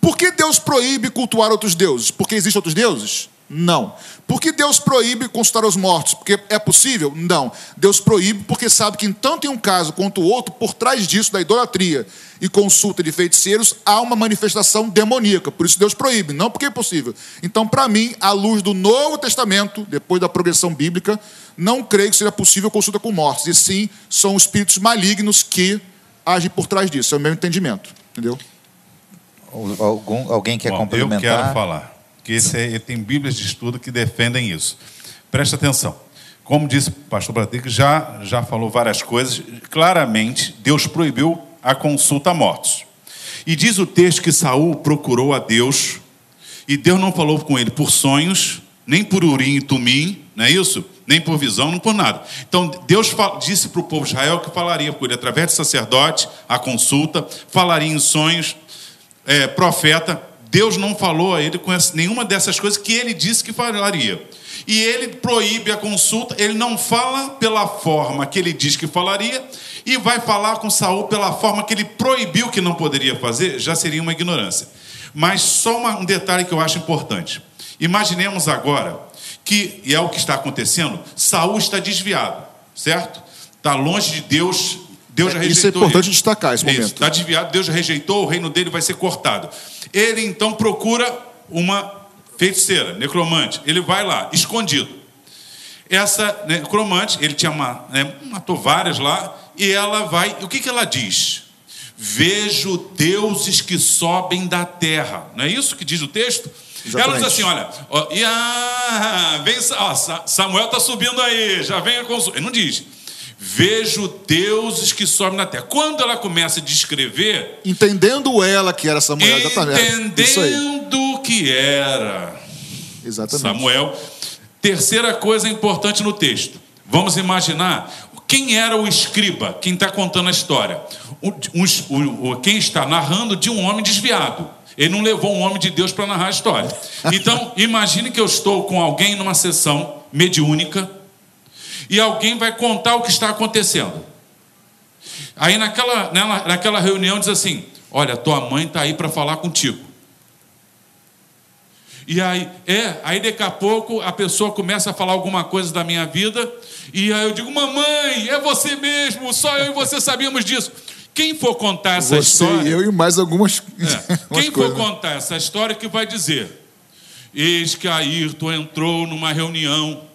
por que Deus proíbe cultuar outros deuses? Porque existem outros deuses? Não. Por que Deus proíbe consultar os mortos? Porque é possível? Não. Deus proíbe porque sabe que, em tanto em um caso quanto o outro, por trás disso, da idolatria e consulta de feiticeiros, há uma manifestação demoníaca. Por isso Deus proíbe, não porque é possível. Então, para mim, à luz do Novo Testamento, depois da progressão bíblica, não creio que seja possível consulta com mortos. E sim, são espíritos malignos que agem por trás disso. É o meu entendimento. Entendeu? Algum, alguém quer Bom, complementar? Eu quero falar que esse é, tem Bíblias de estudo que defendem isso. Presta atenção. Como disse o pastor Patrick, já, já falou várias coisas. Claramente, Deus proibiu a consulta a mortos. E diz o texto que Saul procurou a Deus E Deus não falou com ele por sonhos, nem por urim e tumim, não é isso? Nem por visão, não por nada. Então Deus disse para o povo de Israel que falaria com ele através de sacerdote, a consulta, falaria em sonhos, é, profeta. Deus não falou a ele com nenhuma dessas coisas que ele disse que falaria. E ele proíbe a consulta, ele não fala pela forma que ele diz que falaria, e vai falar com Saul pela forma que ele proibiu que não poderia fazer, já seria uma ignorância. Mas só um detalhe que eu acho importante. Imaginemos agora que, e é o que está acontecendo, Saul está desviado, certo? Está longe de Deus, Deus já rejeitou. Isso é importante ele. destacar esse momento. está desviado, Deus já rejeitou, o reino dele vai ser cortado. Ele então procura uma feiticeira, necromante. Ele vai lá, escondido. Essa necromante, ele tinha uma, né, matou várias lá, e ela vai, o que, que ela diz? Vejo deuses que sobem da terra. Não é isso que diz o texto? Exatamente. Ela diz assim: olha, ó, ah, vem, ó, Samuel está subindo aí, já vem a consulta. Ele não diz. Vejo deuses que sobem na terra. Quando ela começa a descrever. Entendendo ela que era Samuel, Entendendo que era exatamente. Samuel. Terceira coisa importante no texto. Vamos imaginar quem era o escriba, quem está contando a história? O, o, o, quem está narrando de um homem desviado. Ele não levou um homem de Deus para narrar a história. Então, imagine que eu estou com alguém numa sessão mediúnica e alguém vai contar o que está acontecendo. Aí naquela, naquela reunião diz assim: Olha, tua mãe está aí para falar contigo. E aí, é, aí daqui a pouco a pessoa começa a falar alguma coisa da minha vida e aí eu digo, mamãe, é você mesmo, só eu e você sabíamos disso. Quem for contar essa você história. eu e mais algumas. É, quem for contar essa história que vai dizer: Eis que Ayrton entrou numa reunião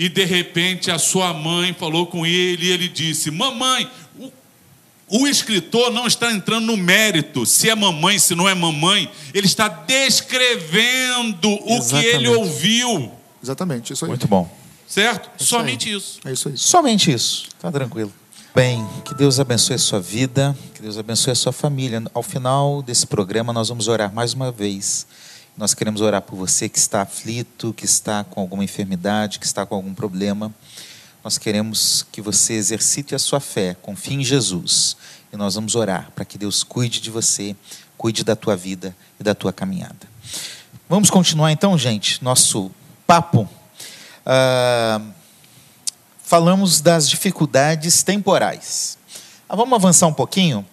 e de repente a sua mãe falou com ele e ele disse: Mamãe, o, o escritor não está entrando no mérito se é mamãe, se não é mamãe, ele está descrevendo o Exatamente. que ele ouviu. Exatamente, isso aí. Muito bom. Certo? É Somente aí. isso. É isso aí. Somente isso. Tá tranquilo. Bem, que Deus abençoe a sua vida, que Deus abençoe a sua família. Ao final desse programa, nós vamos orar mais uma vez. Nós queremos orar por você que está aflito, que está com alguma enfermidade, que está com algum problema. Nós queremos que você exercite a sua fé, confie em Jesus. E nós vamos orar para que Deus cuide de você, cuide da tua vida e da tua caminhada. Vamos continuar então, gente, nosso papo ah, falamos das dificuldades temporais. Ah, vamos avançar um pouquinho?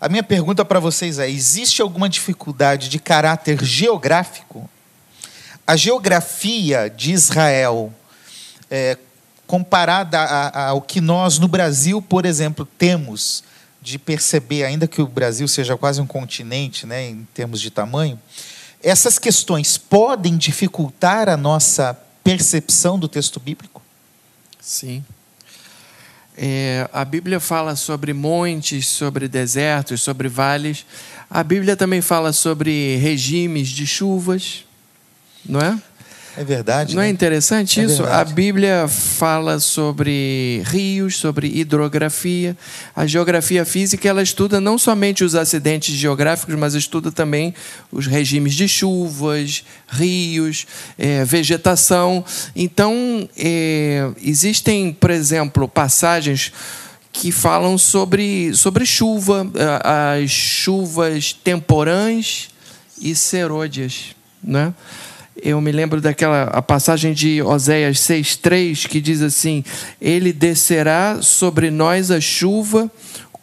A minha pergunta para vocês é: existe alguma dificuldade de caráter geográfico? A geografia de Israel, é, comparada ao que nós no Brasil, por exemplo, temos de perceber, ainda que o Brasil seja quase um continente, né, em termos de tamanho, essas questões podem dificultar a nossa percepção do texto bíblico? Sim. É, a Bíblia fala sobre montes, sobre desertos, sobre vales. A Bíblia também fala sobre regimes de chuvas, não é? É verdade. Não é né? é interessante é isso? Verdade. A Bíblia fala sobre rios, sobre hidrografia. A geografia física ela estuda não somente os acidentes geográficos, mas estuda também os regimes de chuvas, rios, é, vegetação. Então, é, existem, por exemplo, passagens que falam sobre, sobre chuva, as chuvas temporãs e serôdias. Né? Eu me lembro daquela a passagem de Oséias 6:3 que diz assim: Ele descerá sobre nós a chuva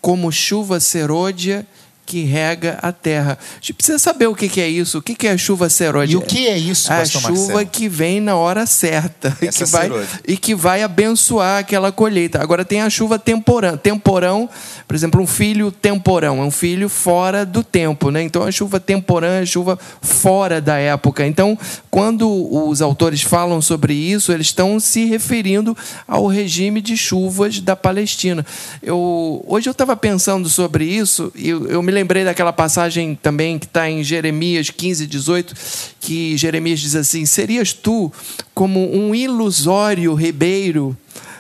como chuva serôdia que rega a terra. A gente precisa saber o que é isso, o que é a chuva seródia. E o que é isso, A chuva Marcelo? que vem na hora certa e que, vai, e que vai abençoar aquela colheita. Agora tem a chuva temporã. Temporão, por exemplo, um filho temporão, é um filho fora do tempo. Né? Então a chuva temporã é chuva fora da época. Então, quando os autores falam sobre isso, eles estão se referindo ao regime de chuvas da Palestina. Eu, hoje eu estava pensando sobre isso e eu, eu me lembrei daquela passagem também que está em Jeremias 15, 18, que Jeremias diz assim: Serias tu como um ilusório ribeiro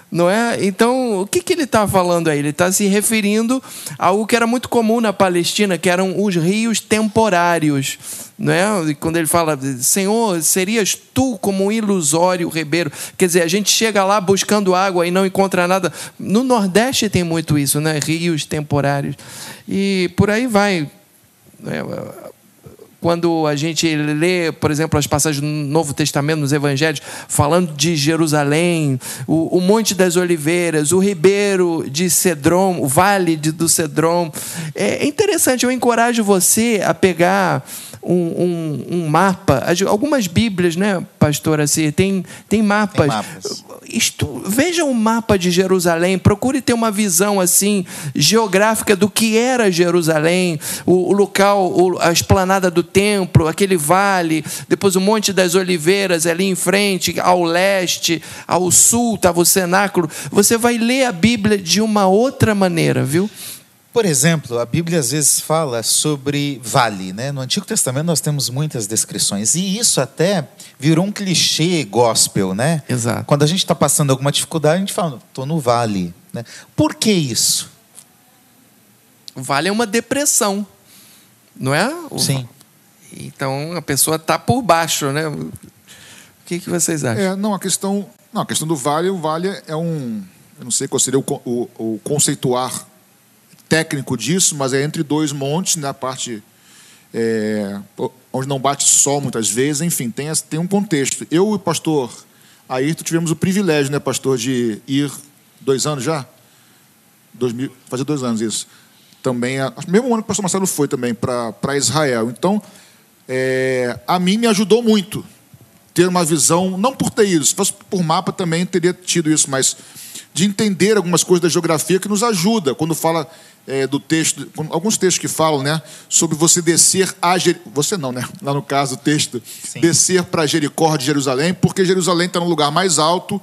Não é? Então, o que, que ele está falando aí? Ele está se referindo a algo que era muito comum na Palestina, que eram os rios temporários. Não é? E quando ele fala, Senhor, serias tu como um ilusório ribeiro? Quer dizer, a gente chega lá buscando água e não encontra nada. No Nordeste tem muito isso, né? rios temporários. E por aí vai. É, quando a gente lê, por exemplo, as passagens do Novo Testamento, nos Evangelhos, falando de Jerusalém, o, o Monte das Oliveiras, o ribeiro de Cedron, o vale de, do Cedron. É interessante, eu encorajo você a pegar um, um, um mapa. Algumas Bíblias, né, pastor? Assim, tem, tem mapas. Tem mapas. Isto, veja um mapa de Jerusalém, procure ter uma visão assim geográfica do que era Jerusalém, o, o local, o, a esplanada do templo, aquele vale, depois o Monte das Oliveiras ali em frente, ao leste, ao sul estava o cenáculo. Você vai ler a Bíblia de uma outra maneira, viu? Por exemplo, a Bíblia às vezes fala sobre vale, né? No Antigo Testamento nós temos muitas descrições e isso até virou um clichê gospel, né? Exato. Quando a gente está passando alguma dificuldade, a gente fala, estou no vale, né? Por que isso? O vale é uma depressão, não é? O... Sim. Então a pessoa está por baixo, né? O que, que vocês acham? É, não, a questão, não, a questão do vale, o vale é um, eu não sei qual seria o, o, o conceituar técnico disso, mas é entre dois montes, na né, parte é, onde não bate sol muitas vezes, enfim, tem, tem um contexto. Eu e o pastor Ayrton tivemos o privilégio, né, pastor, de ir dois anos já? Dois mil, fazer dois anos isso. Também, mesmo ano que o pastor Marcelo foi também para Israel. Então, é, a mim me ajudou muito ter uma visão, não por ter ido, se fosse por mapa também teria tido isso, mas de entender algumas coisas da geografia que nos ajuda. Quando fala é, do texto, alguns textos que falam, né, sobre você descer a Jericó, você não, né? Lá no caso o texto, Sim. descer para Jericó de Jerusalém, porque Jerusalém está no lugar mais alto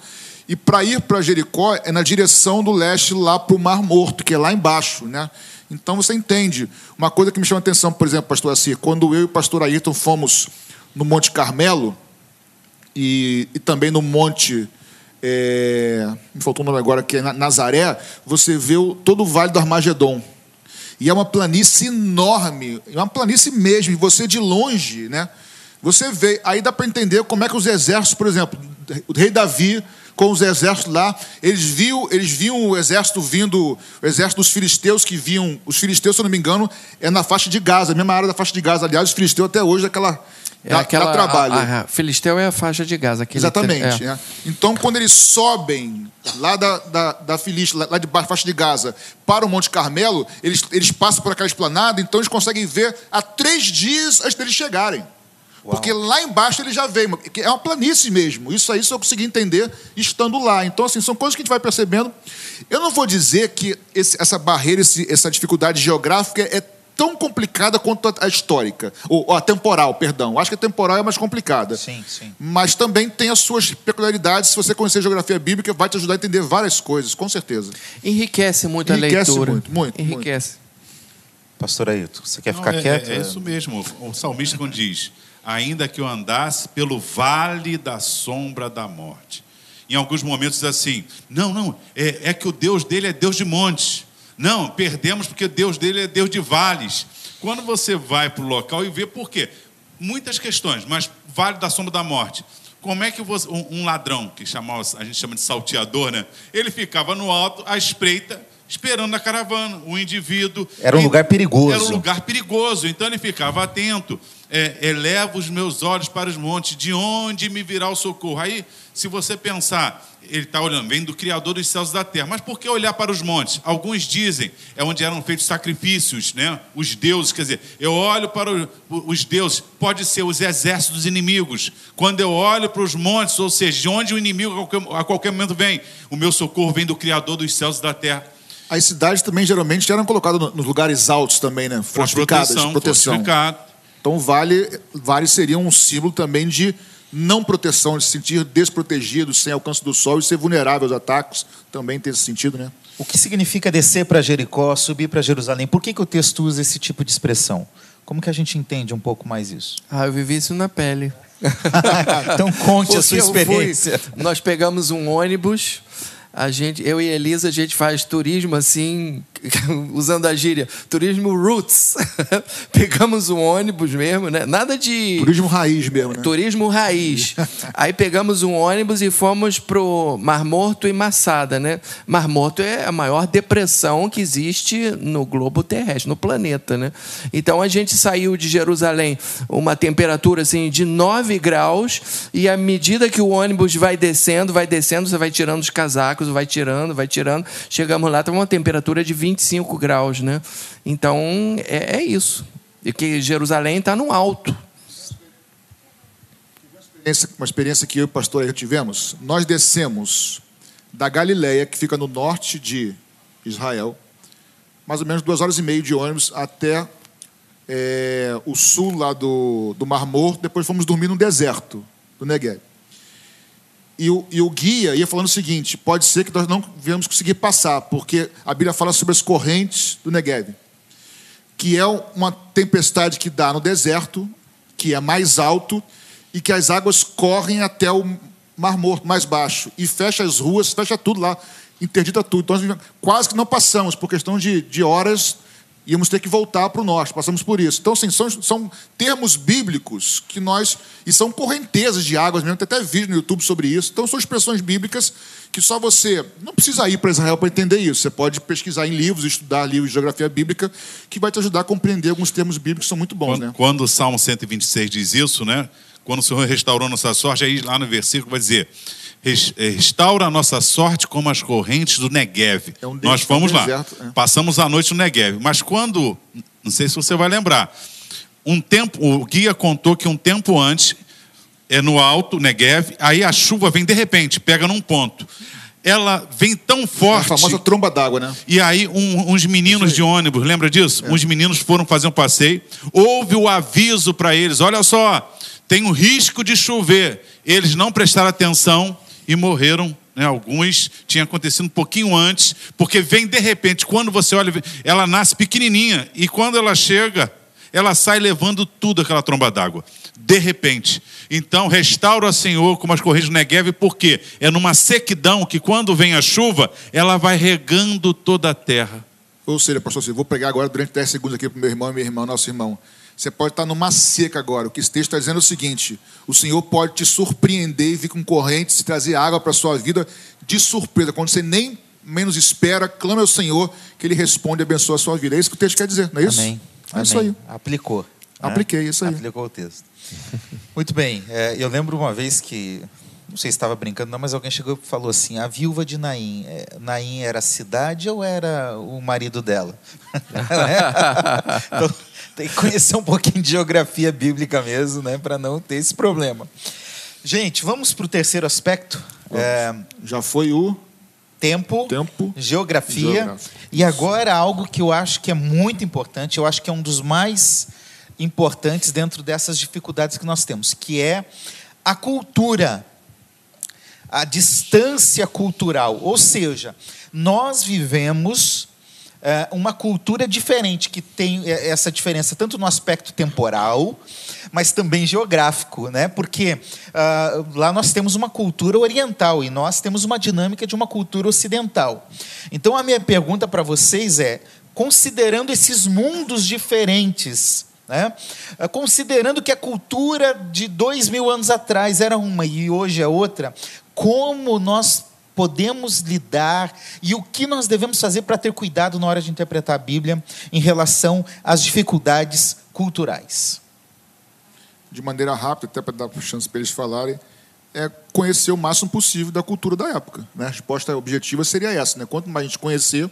e para ir para Jericó é na direção do leste lá para o Mar Morto, que é lá embaixo, né? Então você entende. Uma coisa que me chama a atenção, por exemplo, pastor Assir, quando eu e o pastor Ayrton fomos no Monte Carmelo e, e também no Monte é, me faltou um nome agora, que é Nazaré, você vê o, todo o Vale do Armagedon. E é uma planície enorme, é uma planície mesmo, e você de longe, né? Você vê, aí dá para entender como é que os exércitos, por exemplo, o rei Davi com os exércitos lá, eles viam, eles viam o exército vindo, o exército dos filisteus que viam, os filisteus, se eu não me engano, é na faixa de Gaza, a mesma área da faixa de Gaza, aliás, os filisteus até hoje daquela é dá, aquela, dá trabalho. A, a, Filisteu é a faixa de Gaza. Exatamente. É. É. Então, quando eles sobem lá da, da, da Filiste, lá de baixo, faixa de Gaza, para o Monte Carmelo, eles, eles passam por aquela esplanada, então eles conseguem ver há três dias antes deles chegarem. Uau. Porque lá embaixo ele já veio, é uma planície mesmo. Isso aí só consegui entender estando lá. Então, assim, são coisas que a gente vai percebendo. Eu não vou dizer que esse, essa barreira, esse, essa dificuldade geográfica é tão complicada quanto a histórica, ou a temporal, perdão. Acho que a temporal é mais complicada. Sim, sim. Mas também tem as suas peculiaridades. Se você conhecer a geografia bíblica, vai te ajudar a entender várias coisas, com certeza. Enriquece muito Enriquece a leitura. Muito, muito. Enriquece. Muito. Pastor Ailton, você quer Não, ficar é, quieto? É, é, isso mesmo. O salmista quando diz: ainda que eu andasse pelo vale da sombra da morte. Em alguns momentos assim, não, não, é, é que o Deus dele é Deus de montes. Não, perdemos porque Deus dele é Deus de vales. Quando você vai para o local e vê por quê? Muitas questões, mas Vale da Sombra da Morte. Como é que você, um, um ladrão, que chamava, a gente chama de salteador, né? Ele ficava no alto, à espreita, esperando a caravana, o indivíduo. Era um lugar perigoso. Era um lugar perigoso, então ele ficava atento. É, eleva os meus olhos para os montes, de onde me virá o socorro? Aí, se você pensar, ele está olhando, vem do Criador dos céus e da terra. Mas por que olhar para os montes? Alguns dizem, é onde eram feitos sacrifícios, né? Os deuses, quer dizer, eu olho para os deuses, pode ser os exércitos dos inimigos. Quando eu olho para os montes, ou seja, de onde o inimigo a qualquer, a qualquer momento vem, o meu socorro vem do Criador dos céus e da terra. As cidades também geralmente eram colocadas nos lugares altos também, né? Fortificadas, proteção. proteção. Fortificado. Então vale, vale seria um símbolo também de não proteção, de se sentir desprotegido, sem alcance do sol e ser vulnerável aos ataques, também tem esse sentido, né? O que significa descer para Jericó, subir para Jerusalém? Por que, que o texto usa esse tipo de expressão? Como que a gente entende um pouco mais isso? Ah, eu vivi isso na pele. então conte a sua experiência. Fui, nós pegamos um ônibus a gente, eu e Elisa, a gente faz turismo assim, usando a gíria, turismo roots. pegamos um ônibus mesmo, né? Nada de. Turismo raiz mesmo, né? Turismo raiz. Aí pegamos um ônibus e fomos pro Mar Morto e Massada, né? Mar Morto é a maior depressão que existe no globo terrestre, no planeta, né? Então a gente saiu de Jerusalém uma temperatura assim de 9 graus e à medida que o ônibus vai descendo, vai descendo, você vai tirando os casacos, vai tirando, vai tirando. Chegamos lá, estava uma temperatura de 25 graus, né? Então é, é isso. E que Jerusalém está no alto. Uma experiência que eu e o pastor tivemos. Nós descemos da Galileia, que fica no norte de Israel, mais ou menos duas horas e meia de ônibus até é, o sul lá do, do Mar Morto. Depois fomos dormir no deserto do Negev. E o, e o, guia ia falando o seguinte: pode ser que nós não venhamos conseguir passar, porque a Bíblia fala sobre as correntes do Negev, que é uma tempestade que dá no deserto, que é mais alto, e que as águas correm até o Mar Morto, mais baixo, e fecha as ruas, fecha tudo lá, interdita tudo. Então, quase que não passamos, por questão de, de horas, íamos ter que voltar para o norte, passamos por isso. Então, assim, são, são termos bíblicos que nós. E são correntezas de águas mesmo, tem até vídeo no YouTube sobre isso. Então, são expressões bíblicas que só você. Não precisa ir para Israel para entender isso. Você pode pesquisar em livros, estudar livros de geografia bíblica, que vai te ajudar a compreender alguns termos bíblicos que são muito bons, quando, né? Quando o Salmo 126 diz isso, né? Quando o Senhor restaurou nossa sorte, aí lá no versículo vai dizer restaura a nossa sorte como as correntes do Negev. É um Nós fomos lá, deserto, é. passamos a noite no Negev. Mas quando, não sei se você vai lembrar, um tempo, o guia contou que um tempo antes, é no alto, Negev, aí a chuva vem de repente, pega num ponto. Ela vem tão forte. É a famosa tromba d'água, né? E aí, um, uns meninos de ônibus, lembra disso? É. Uns meninos foram fazer um passeio. Houve o aviso para eles: olha só, tem o risco de chover. Eles não prestaram atenção e morreram. Né? Alguns tinha acontecido um pouquinho antes, porque vem de repente, quando você olha, ela nasce pequenininha e quando ela chega, ela sai levando tudo aquela tromba d'água. De repente. Então, restaura, Senhor, como as correntes do Negev, porque é numa sequidão que quando vem a chuva, ela vai regando toda a terra. Ou seja, pastor, eu vou pegar agora durante 10 segundos aqui para o meu irmão e minha irmã, nosso irmão. Você pode estar numa seca agora. O que esse texto está dizendo é o seguinte: o Senhor pode te surpreender e vir com correntes e trazer água para a sua vida de surpresa. Quando você nem menos espera, clama ao Senhor que Ele responde e abençoa a sua vida. É isso que o texto quer dizer, não é isso? Amém. É isso aí. Aplicou. Né? Apliquei, é isso aí. Aplicou o texto. Muito bem. É, eu lembro uma vez que não sei se estava brincando, não, mas alguém chegou e falou assim: a viúva de Naim, é, Naim era a cidade ou era o marido dela? então, tem que conhecer um pouquinho de geografia bíblica mesmo, né, para não ter esse problema. Gente, vamos para o terceiro aspecto. É, Já foi o tempo, tempo geografia, e agora algo que eu acho que é muito importante, eu acho que é um dos mais importantes dentro dessas dificuldades que nós temos, que é a cultura, a distância cultural. Ou seja, nós vivemos uma cultura diferente, que tem é, essa diferença tanto no aspecto temporal, mas também geográfico, né? porque uh, lá nós temos uma cultura oriental e nós temos uma dinâmica de uma cultura ocidental. Então a minha pergunta para vocês é: considerando esses mundos diferentes, né? Ah, considerando que a cultura de dois mil anos atrás era uma e hoje é outra, como nós podemos lidar e o que nós devemos fazer para ter cuidado na hora de interpretar a Bíblia em relação às dificuldades culturais. De maneira rápida, até para dar chance para eles falarem, é conhecer o máximo possível da cultura da época. Né? A resposta objetiva seria essa: né? quanto mais a gente conhecer,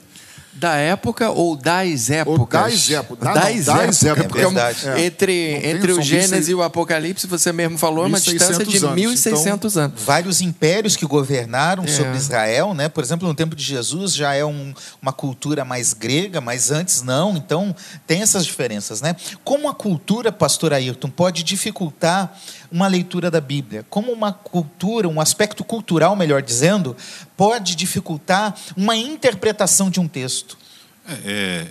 da época ou das épocas? Ou das épocas. Da, das, não, das épocas. épocas. É entre entre o Gênesis e o Apocalipse, você mesmo falou, é uma distância de 1.600 então, anos. Vários impérios que governaram é. sobre Israel, né? por exemplo, no tempo de Jesus já é um, uma cultura mais grega, mas antes não. Então, tem essas diferenças. Né? Como a cultura, pastor Ayrton, pode dificultar uma leitura da Bíblia? Como uma cultura, um aspecto cultural, melhor dizendo, pode dificultar uma interpretação de um texto? É,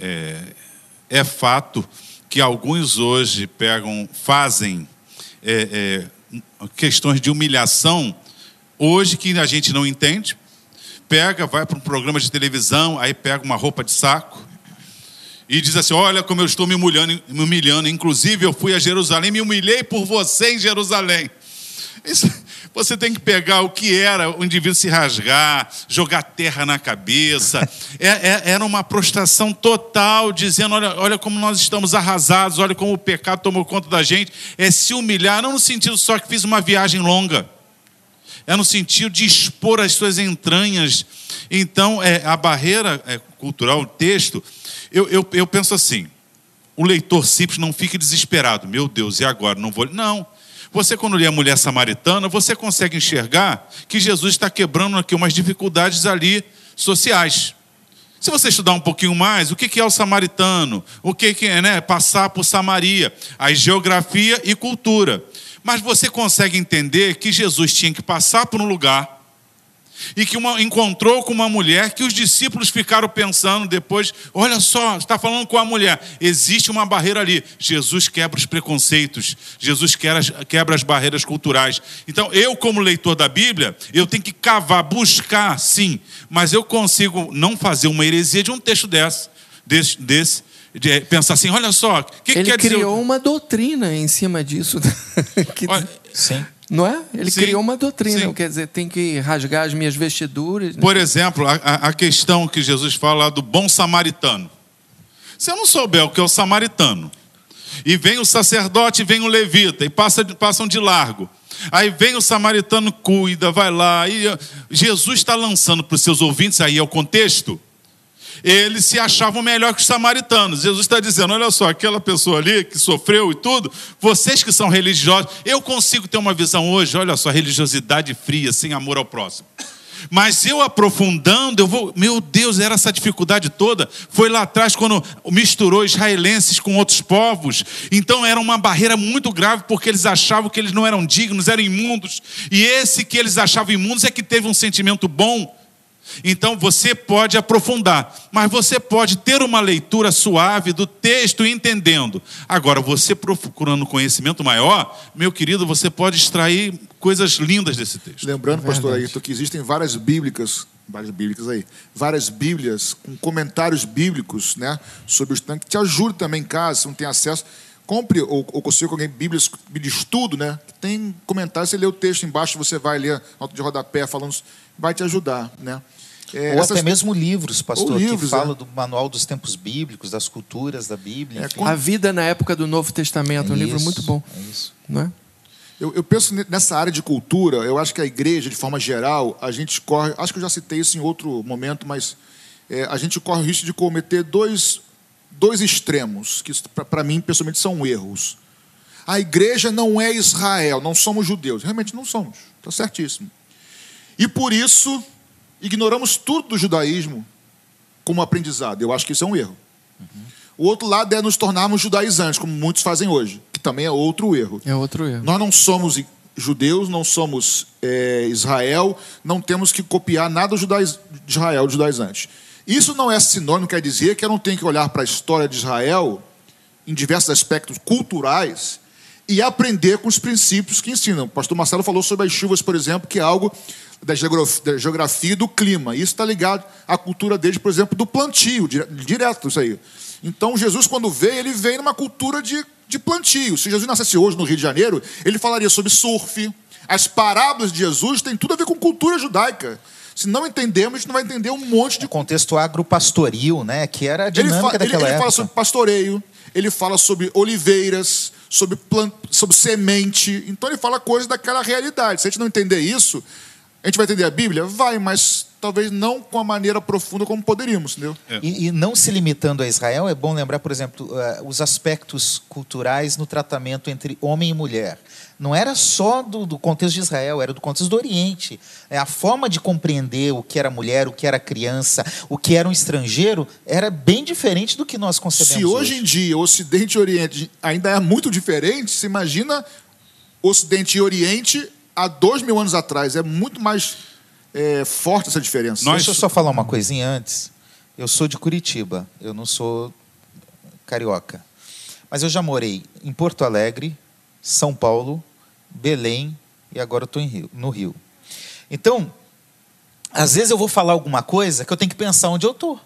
é, é fato que alguns hoje pegam, fazem é, é, questões de humilhação hoje que a gente não entende, pega, vai para um programa de televisão, aí pega uma roupa de saco e diz assim: Olha como eu estou me humilhando, me humilhando. Inclusive, eu fui a Jerusalém, me humilhei por você em Jerusalém. Isso, você tem que pegar o que era o indivíduo se rasgar, jogar terra na cabeça. É, é, era uma prostração total, dizendo: olha, olha como nós estamos arrasados, olha como o pecado tomou conta da gente. É se humilhar, não no sentido só que fiz uma viagem longa, é no sentido de expor as suas entranhas. Então, é, a barreira é, cultural, o texto, eu, eu, eu penso assim: o leitor simples não fique desesperado, meu Deus, e agora? Não vou. Não. Você, quando lê a mulher samaritana, você consegue enxergar que Jesus está quebrando aqui umas dificuldades ali sociais. Se você estudar um pouquinho mais, o que é o samaritano? O que é né, passar por Samaria? A geografia e cultura. Mas você consegue entender que Jesus tinha que passar por um lugar e que uma, encontrou com uma mulher que os discípulos ficaram pensando depois: olha só, está falando com a mulher. Existe uma barreira ali. Jesus quebra os preconceitos, Jesus quebra as barreiras culturais. Então, eu, como leitor da Bíblia, eu tenho que cavar, buscar, sim, mas eu consigo não fazer uma heresia de um texto desse, desse, desse de pensar assim: olha só, que ele quer criou dizer... uma doutrina em cima disso. que... Olha, sim. Não é? Ele Sim. criou uma doutrina, Sim. quer dizer, tem que rasgar as minhas vestiduras. Por exemplo, a, a- a questão que Jesus fala do bom samaritano. Se eu não souber o que é o samaritano, e vem o sacerdote, vem o levita, e passa, passam de largo. Aí vem o samaritano, cuida, vai lá. E eh, Jesus está lançando para os seus ouvintes, aí é o contexto. Eles se achavam melhor que os samaritanos. Jesus está dizendo: olha só, aquela pessoa ali que sofreu e tudo, vocês que são religiosos, eu consigo ter uma visão hoje, olha só, religiosidade fria, sem amor ao próximo. Mas eu aprofundando, eu vou. Meu Deus, era essa dificuldade toda. Foi lá atrás quando misturou israelenses com outros povos. Então era uma barreira muito grave, porque eles achavam que eles não eram dignos, eram imundos. E esse que eles achavam imundos é que teve um sentimento bom. Então você pode aprofundar, mas você pode ter uma leitura suave do texto entendendo. Agora, você procurando conhecimento maior, meu querido, você pode extrair coisas lindas desse texto. Lembrando, pastor Verdade. Ayrton, que existem várias bíblicas, várias bíblicas aí, várias bíblias com comentários bíblicos, né, sobre os tanques, que te ajudam também em casa, se não tem acesso. Compre ou, ou consiga com alguém bíblias de estudo, né, que tem comentários, você lê o texto embaixo, você vai ler nota de rodapé falando, vai te ajudar, né. É, Ou essas- até mesmo livros, pastor, livros, que falam é. do manual dos tempos bíblicos, das culturas da Bíblia. É, A vida na época do Novo Testamento, é um livro Isso, muito bom, é isso. não é? Eu, eu penso ne- nessa área de cultura, eu acho que a igreja, de forma geral, a gente corre. Acho que eu já citei isso em outro momento, mas é, a gente corre o risco de cometer dois, dois extremos, que para mim, pessoalmente, são erros. A igreja não é Israel, não somos judeus. Realmente não somos, está certíssimo. E por isso, ignoramos tudo do judaísmo como aprendizado. Eu acho que isso é um erro. O outro lado é nos tornarmos judaizantes, como muitos fazem hoje, que também é outro erro. É outro erro. Nós não somos judeus, não somos é, Israel, não temos que copiar nada judaiz- de Israel, dos judaizantes. Isso não é sinônimo, quer dizer que eu não tenho que olhar para a história de Israel em diversos aspectos culturais e aprender com os princípios que ensinam. O pastor Marcelo falou sobre as chuvas, por exemplo, que é algo da geograf- da geografia e do clima. Isso está ligado à cultura deles, por exemplo, do plantio, dire- direto isso aí. Então, Jesus, quando veio, ele veio numa cultura de, de plantio. Se Jesus nascesse hoje no Rio de Janeiro, ele falaria sobre surf. As parábolas de Jesus têm tudo a ver com cultura judaica. Se não entendemos, a gente não vai entender um monte de O contexto agropastoril, né, que era a ele, dinâmica ele- daquela ele época. fala sobre pastoreio, ele fala sobre oliveiras, sobre, plan- sobre semente. Então ele fala coisas daquela realidade. Se a gente não entender isso, a gente vai entender a Bíblia? Vai, mas talvez não com a maneira profunda como poderíamos, entendeu? E, e não se limitando a Israel, é bom lembrar, por exemplo, eh, os aspectos culturais no tratamento entre homem e mulher. Não era só do, do contexto de Israel, era do contexto do Oriente. É, a forma de compreender o que era mulher, o que era criança, o que era um estrangeiro, era bem diferente do que nós concebemos Se hoje em dia Ocidente e Oriente ainda é muito diferente, se imagina Ocidente e Oriente há dois mil anos atrás. É muito mais é, forte essa diferença. Nós- Deixa eu só falar uma coisinha antes. Eu sou de Curitiba, eu não sou carioca. Mas eu já morei em Porto Alegre, São Paulo, Belém e agora estou Rio, no Rio. Então, Às vezes eu vou falar alguma coisa que eu tenho que pensar onde eu estou.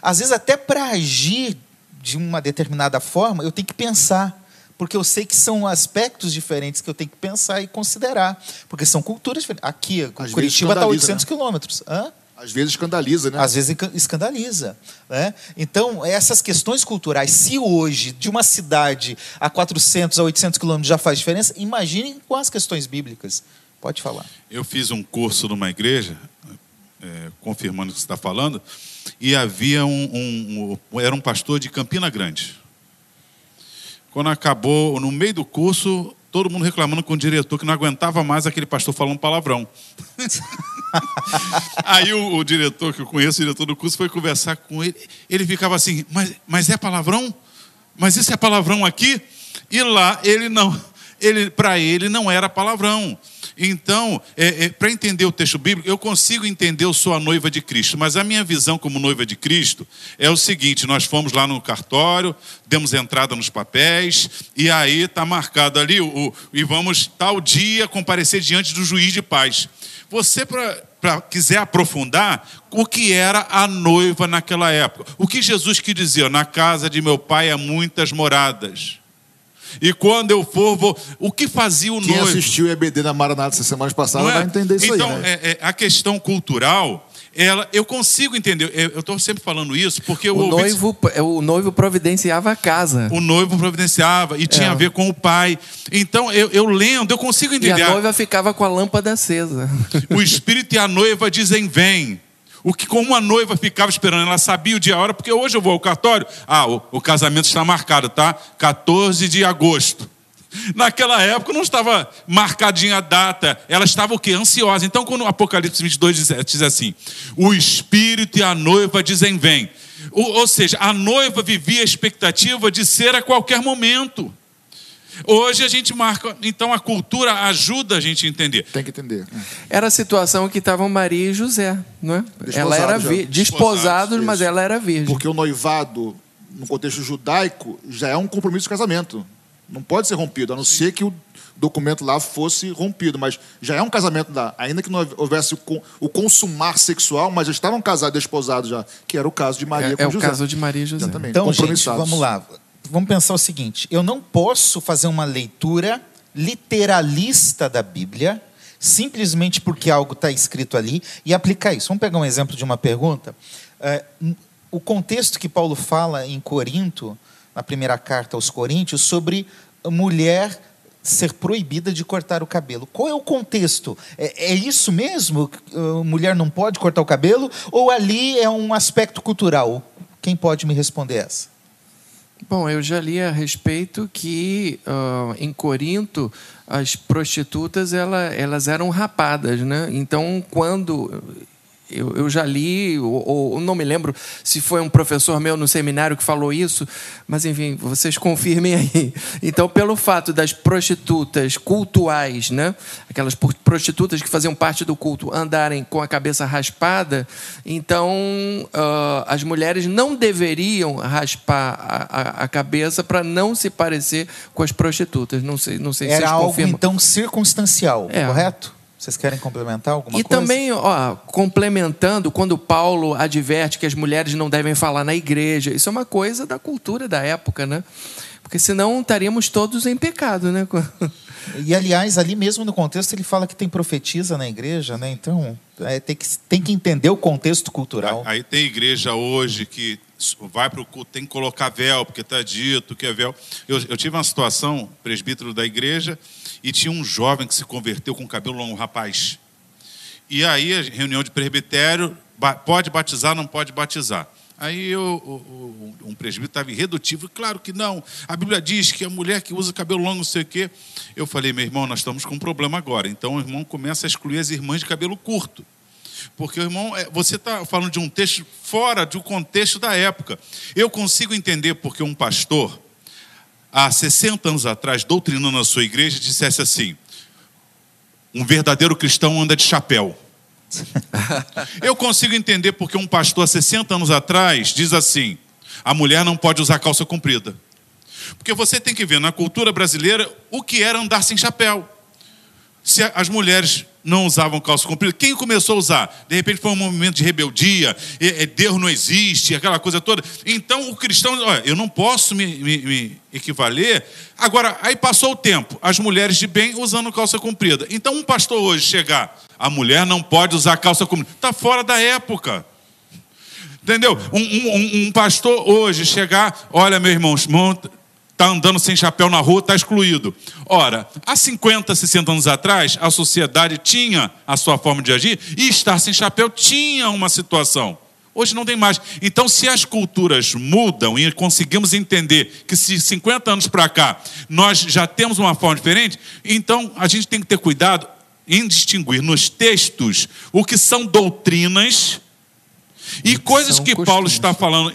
Às vezes, até para agir de uma determinada forma, eu tenho que pensar. Porque eu sei que são aspectos diferentes que eu tenho que pensar e considerar. Porque são culturas diferentes. Aqui, Às Curitiba está a escandaliza, 800 né? quilômetros. Hã? Às vezes escandaliza, né? Às vezes escandaliza. Né? Então, essas questões culturais, se hoje, de uma cidade a 400, a 800 quilômetros já faz diferença, imaginem com as questões bíblicas. Pode falar. Eu fiz um curso numa igreja, é, confirmando o que você está falando, e havia um, um- um- Era um pastor de Campina Grande. Quando acabou, no meio do curso, todo mundo reclamando com o diretor que não aguentava mais aquele pastor falando palavrão. Aí o, o diretor, que eu conheço, o diretor do curso, foi conversar com ele. Ele ficava assim, mas, mas é palavrão? Mas isso é palavrão aqui? E lá ele não, ele para ele não era palavrão. Então, para entender o texto bíblico, eu consigo entender eu sou a noiva de Cristo, mas a minha visão como noiva de Cristo é o seguinte: nós fomos lá no cartório, demos entrada nos papéis, e aí está marcado ali, o, o- e vamos tal dia comparecer diante do juiz de paz. Você, para quiser aprofundar, o que era a noiva naquela época? O que Jesus quis dizer? Na casa de meu pai há muitas moradas. E quando eu for, vou. O que fazia o Quem noivo? assistiu o EBD na Maranata essa semana passada Não é? vai entender isso então, aí, né? é- é, a questão cultural, ela, eu consigo entender. Eu estou sempre falando isso porque eu O ouvi- noivo, o noivo providenciava a casa. o noivo providenciava e tinha É. a ver com o pai. Então, eu, eu lendo, eu consigo E entender. a noiva ficava com a lâmpada acesa. O espírito e a noiva dizem vem. O que como a noiva ficava esperando, ela sabia o dia e a hora, porque hoje eu vou ao cartório. Ah, o, o casamento está marcado, tá? 14 de agosto. Naquela época não estava marcadinha a data, ela estava o quê? Ansiosa. Então, quando o Apocalipse 22 diz, diz assim: o espírito e a noiva dizem vem. Ou seja, a noiva vivia a expectativa de ser a qualquer momento. Hoje a gente marca, então a cultura ajuda a gente a entender. Tem que entender. Era a situação que estavam Maria e José, não é? Desposados ela era já. vi- desposados, mas isso. ela era virgem. Porque o noivado, no contexto judaico, já é um compromisso de casamento. Não pode ser rompido, a não ser que o documento lá fosse rompido. Mas já é um casamento lá. Ainda que não houvesse o, con- o consumar sexual, mas já estavam casados e desposados já. Que era o caso de Maria É, com é o José. caso de Maria e José. Exatamente. Então, gente, vamos lá. Vamos pensar o seguinte: eu não posso fazer uma leitura literalista da Bíblia, simplesmente porque algo está escrito ali, e aplicar isso. Vamos pegar um exemplo de uma pergunta. É, o contexto que Paulo fala em Corinto, na primeira carta aos Coríntios, sobre mulher ser proibida de cortar o cabelo. Qual é o contexto? É, é isso mesmo? Mulher não pode cortar o cabelo? Ou ali é um aspecto cultural? Quem pode me responder essa? Bom, eu já li a respeito que ah, em Corinto as prostitutas ela, elas eram rapadas, né? Então quando eu, eu já li, ou, ou não me lembro se foi um professor meu no seminário que falou isso, mas enfim, vocês confirmem aí. Então, pelo fato das prostitutas cultuais, né? aquelas prostitutas que faziam parte do culto, andarem com a cabeça raspada, então ah, as mulheres não deveriam raspar a, a- a cabeça para não se parecer com as prostitutas. Não sei, não sei se Era vocês algo, confirmam. então, circunstancial, É. correto? Vocês querem complementar alguma E coisa? também, ó, complementando, quando Paulo adverte que as mulheres não devem falar na igreja, isso é uma coisa da cultura da época, né? Porque senão estaríamos todos em pecado, né? E, aliás, ali mesmo no contexto, ele fala que tem profetisa na igreja, né? Então, é, tem, que, tem que entender o contexto cultural. Aí tem igreja hoje que vai para o culto, tem que colocar véu, porque está dito que é véu. Eu, eu tive uma situação, presbítero da igreja, e tinha um jovem que se converteu com cabelo longo, um rapaz. E aí, a reunião de presbitério, pode batizar, não pode batizar. Aí eu, um presbítero estava irredutível, claro que não. A Bíblia diz que a mulher que usa cabelo longo, não sei o quê. Eu falei, meu irmão, nós estamos com um problema agora. Então o irmão começa a excluir as irmãs de cabelo curto. Porque, irmão, é, você está falando de um texto fora do contexto da época. Eu consigo entender porque um pastor, há 60 anos atrás, doutrinando a sua igreja, dissesse assim: um verdadeiro cristão anda de chapéu. Eu consigo entender porque um pastor há 60 anos atrás diz assim: a mulher não pode usar calça comprida. Porque você tem que ver na cultura brasileira o que era andar sem chapéu. Se as mulheres não usavam calça comprida, quem começou a usar? De repente foi um movimento de rebeldia, Deus não existe, aquela coisa toda. Então o cristão, olha, eu não posso me, me, me, equivaler. Agora, aí passou o tempo, as mulheres de bem usando calça comprida. Então um pastor hoje chegar, a mulher não pode usar calça comprida, está fora da época. Entendeu? Um, um, um, pastor hoje chegar, olha, meu irmão, está andando sem chapéu na rua, está excluído. Ora, há 50, 60 anos atrás, a sociedade tinha a sua forma de agir e estar sem chapéu tinha uma situação. Hoje não tem mais. Então, se as culturas mudam e conseguimos entender que se 50 anos para cá nós já temos uma forma diferente, então a gente tem que ter cuidado em distinguir nos textos o que são doutrinas e coisas que costumes. Paulo está falando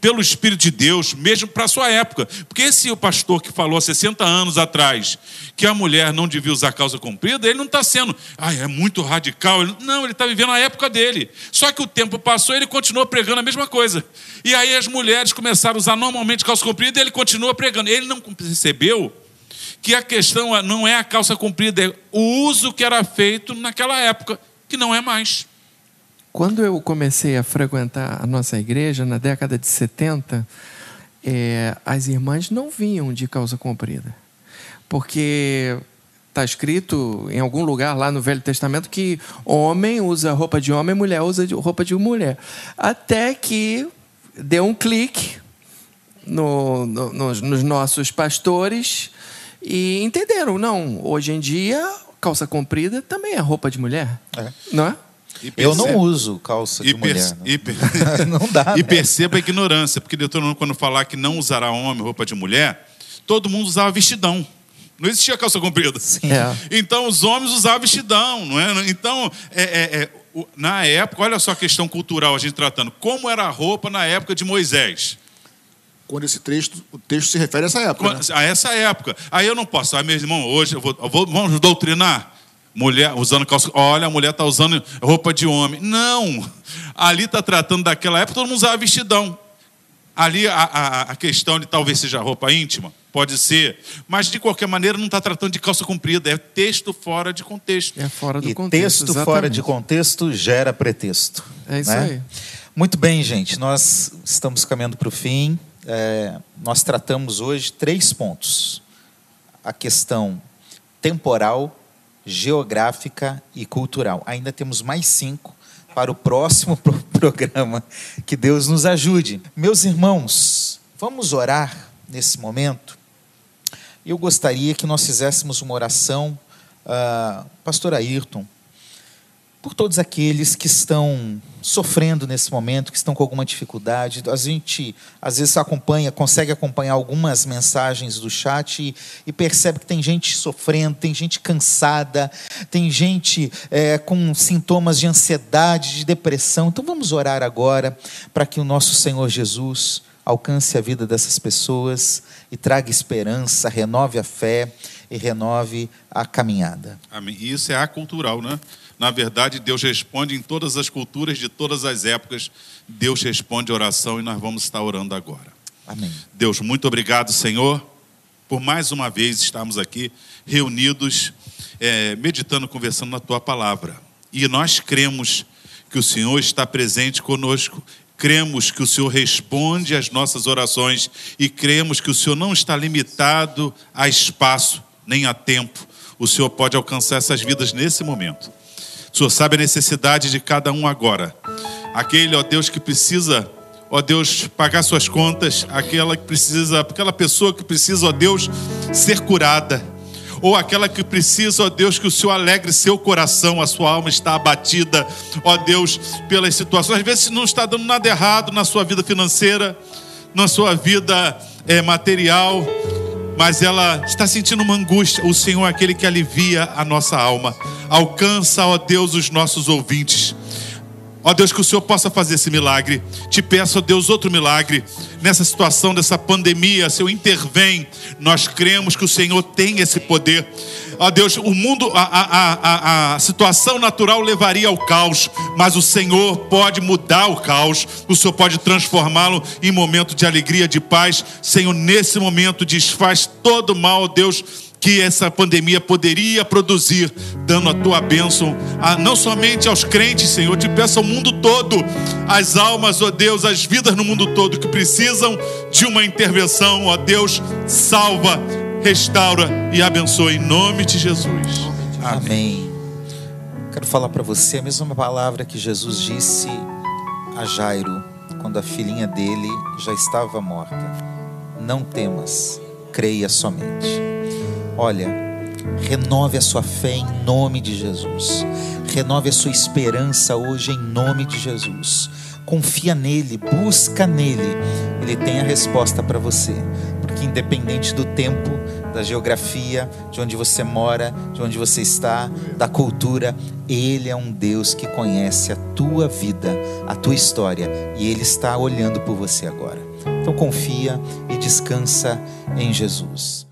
pelo Espírito de Deus, mesmo para a sua época. Porque esse pastor que falou há 60 anos atrás que a mulher não devia usar calça comprida, ele não está sendo, ah, é muito radical. Não, ele está vivendo a época dele. Só que o tempo passou e ele continua pregando a mesma coisa. E aí as mulheres começaram a usar normalmente calça comprida e ele continua pregando. Ele não percebeu que a questão não é a calça comprida, é o uso que era feito naquela época, que não é mais. Quando eu comecei a frequentar a nossa igreja, na década de 70, é, as irmãs não vinham de calça comprida. Porque está escrito em algum lugar lá no Velho Testamento que homem usa roupa de homem, mulher usa roupa de mulher. Até que deu um clique no, no, nos, nos nossos pastores e entenderam, não, hoje em dia calça comprida também é roupa de mulher, é. não é? Eu não uso calça de mulher. E, per... não dá. E né? perceba a ignorância, porque Deuteronômio, quando falar que não usará homem roupa de mulher, todo mundo usava vestidão. Não existia calça comprida. É. Então os homens usavam vestidão, não é? Então, é, é, é, na época, olha só a questão cultural a gente tratando. Como era a roupa na época de Moisés? Quando esse texto, o texto se refere a essa época. Né? A essa época. Aí eu não posso, ah, meu irmão, hoje eu vou, eu vou vamos doutrinar mulher usando calça. Olha, a mulher está usando roupa de homem. Não! Ali está tratando daquela época, todo mundo usava vestidão. Ali a, a, a, questão de talvez seja roupa íntima, pode ser, mas de qualquer maneira não está tratando de calça comprida, é texto fora de contexto. É fora do e contexto. Texto exatamente. fora de contexto gera pretexto. É isso né? aí. Muito bem, gente, nós estamos caminhando para o fim. É, nós tratamos hoje três pontos: a questão temporal, geográfica e cultural. Ainda temos mais cinco para o próximo programa. Que Deus nos ajude. Meus irmãos, vamos orar nesse momento. Eu gostaria que nós fizéssemos uma oração, uh, Pastor Ayrton, por todos aqueles que estão sofrendo nesse momento, que estão com alguma dificuldade. A gente às vezes acompanha, consegue acompanhar algumas mensagens do chat e, e percebe que tem gente sofrendo, tem gente cansada, tem gente é, com sintomas de ansiedade, de depressão. Então vamos orar agora para que o nosso Senhor Jesus alcance a vida dessas pessoas e traga esperança, renove a fé e renove a caminhada. Amém. E isso é acultural, né? Na verdade, Deus responde em todas as culturas de todas as épocas. Deus responde a oração e nós vamos estar orando agora. Amém. Deus, muito obrigado, Senhor, por mais uma vez estarmos aqui reunidos, é, meditando, conversando na tua palavra. E nós cremos que o Senhor está presente conosco cremos que o Senhor responde às nossas orações e cremos que o Senhor não está limitado a espaço nem a tempo. O Senhor pode alcançar essas vidas nesse momento. O Senhor sabe a necessidade de cada um agora. Aquele, ó Deus, que precisa, ó Deus, pagar suas contas, aquela que precisa, aquela pessoa que precisa, ó Deus, ser curada. Ou aquela que precisa, ó Deus, que o Senhor alegre seu coração, a sua alma está abatida, ó Deus, pelas situações. Às vezes não está dando nada errado na sua vida financeira, na sua vida é, material, mas ela está sentindo uma angústia. O Senhor é aquele que alivia a nossa alma. Alcança, ó Deus, os nossos ouvintes. Ó Deus, que o Senhor possa fazer esse milagre. Te peço, ó Deus, outro milagre. Nessa situação dessa pandemia, Senhor, intervém. Nós cremos que o Senhor tem esse poder. Ó Deus, o mundo, a, a, a, a situação natural levaria ao caos, mas o Senhor pode mudar o caos, o Senhor pode transformá-lo em momento de alegria, de paz. Senhor, nesse momento, desfaz todo o mal, ó Deus que essa pandemia poderia produzir, dando a tua bênção a, não somente aos crentes, Senhor, te peço ao mundo todo, as almas, ó Deus, as vidas no mundo todo que precisam de uma intervenção, ó Deus, salva, restaura e abençoa em nome de Jesus. Amém. Quero falar para você a mesma palavra que Jesus disse a Jairo quando a filhinha dele já estava morta. Não temas, creia somente. Olha, renove a sua fé em nome de Jesus. Renove a sua esperança hoje em nome de Jesus. Confia nele, busca nele. Ele tem a resposta para você. Porque independente do tempo, da geografia, de onde você mora, de onde você está, da cultura, ele é um Deus que conhece a tua vida, a tua história, e ele está olhando por você agora. Então confia e descansa em Jesus.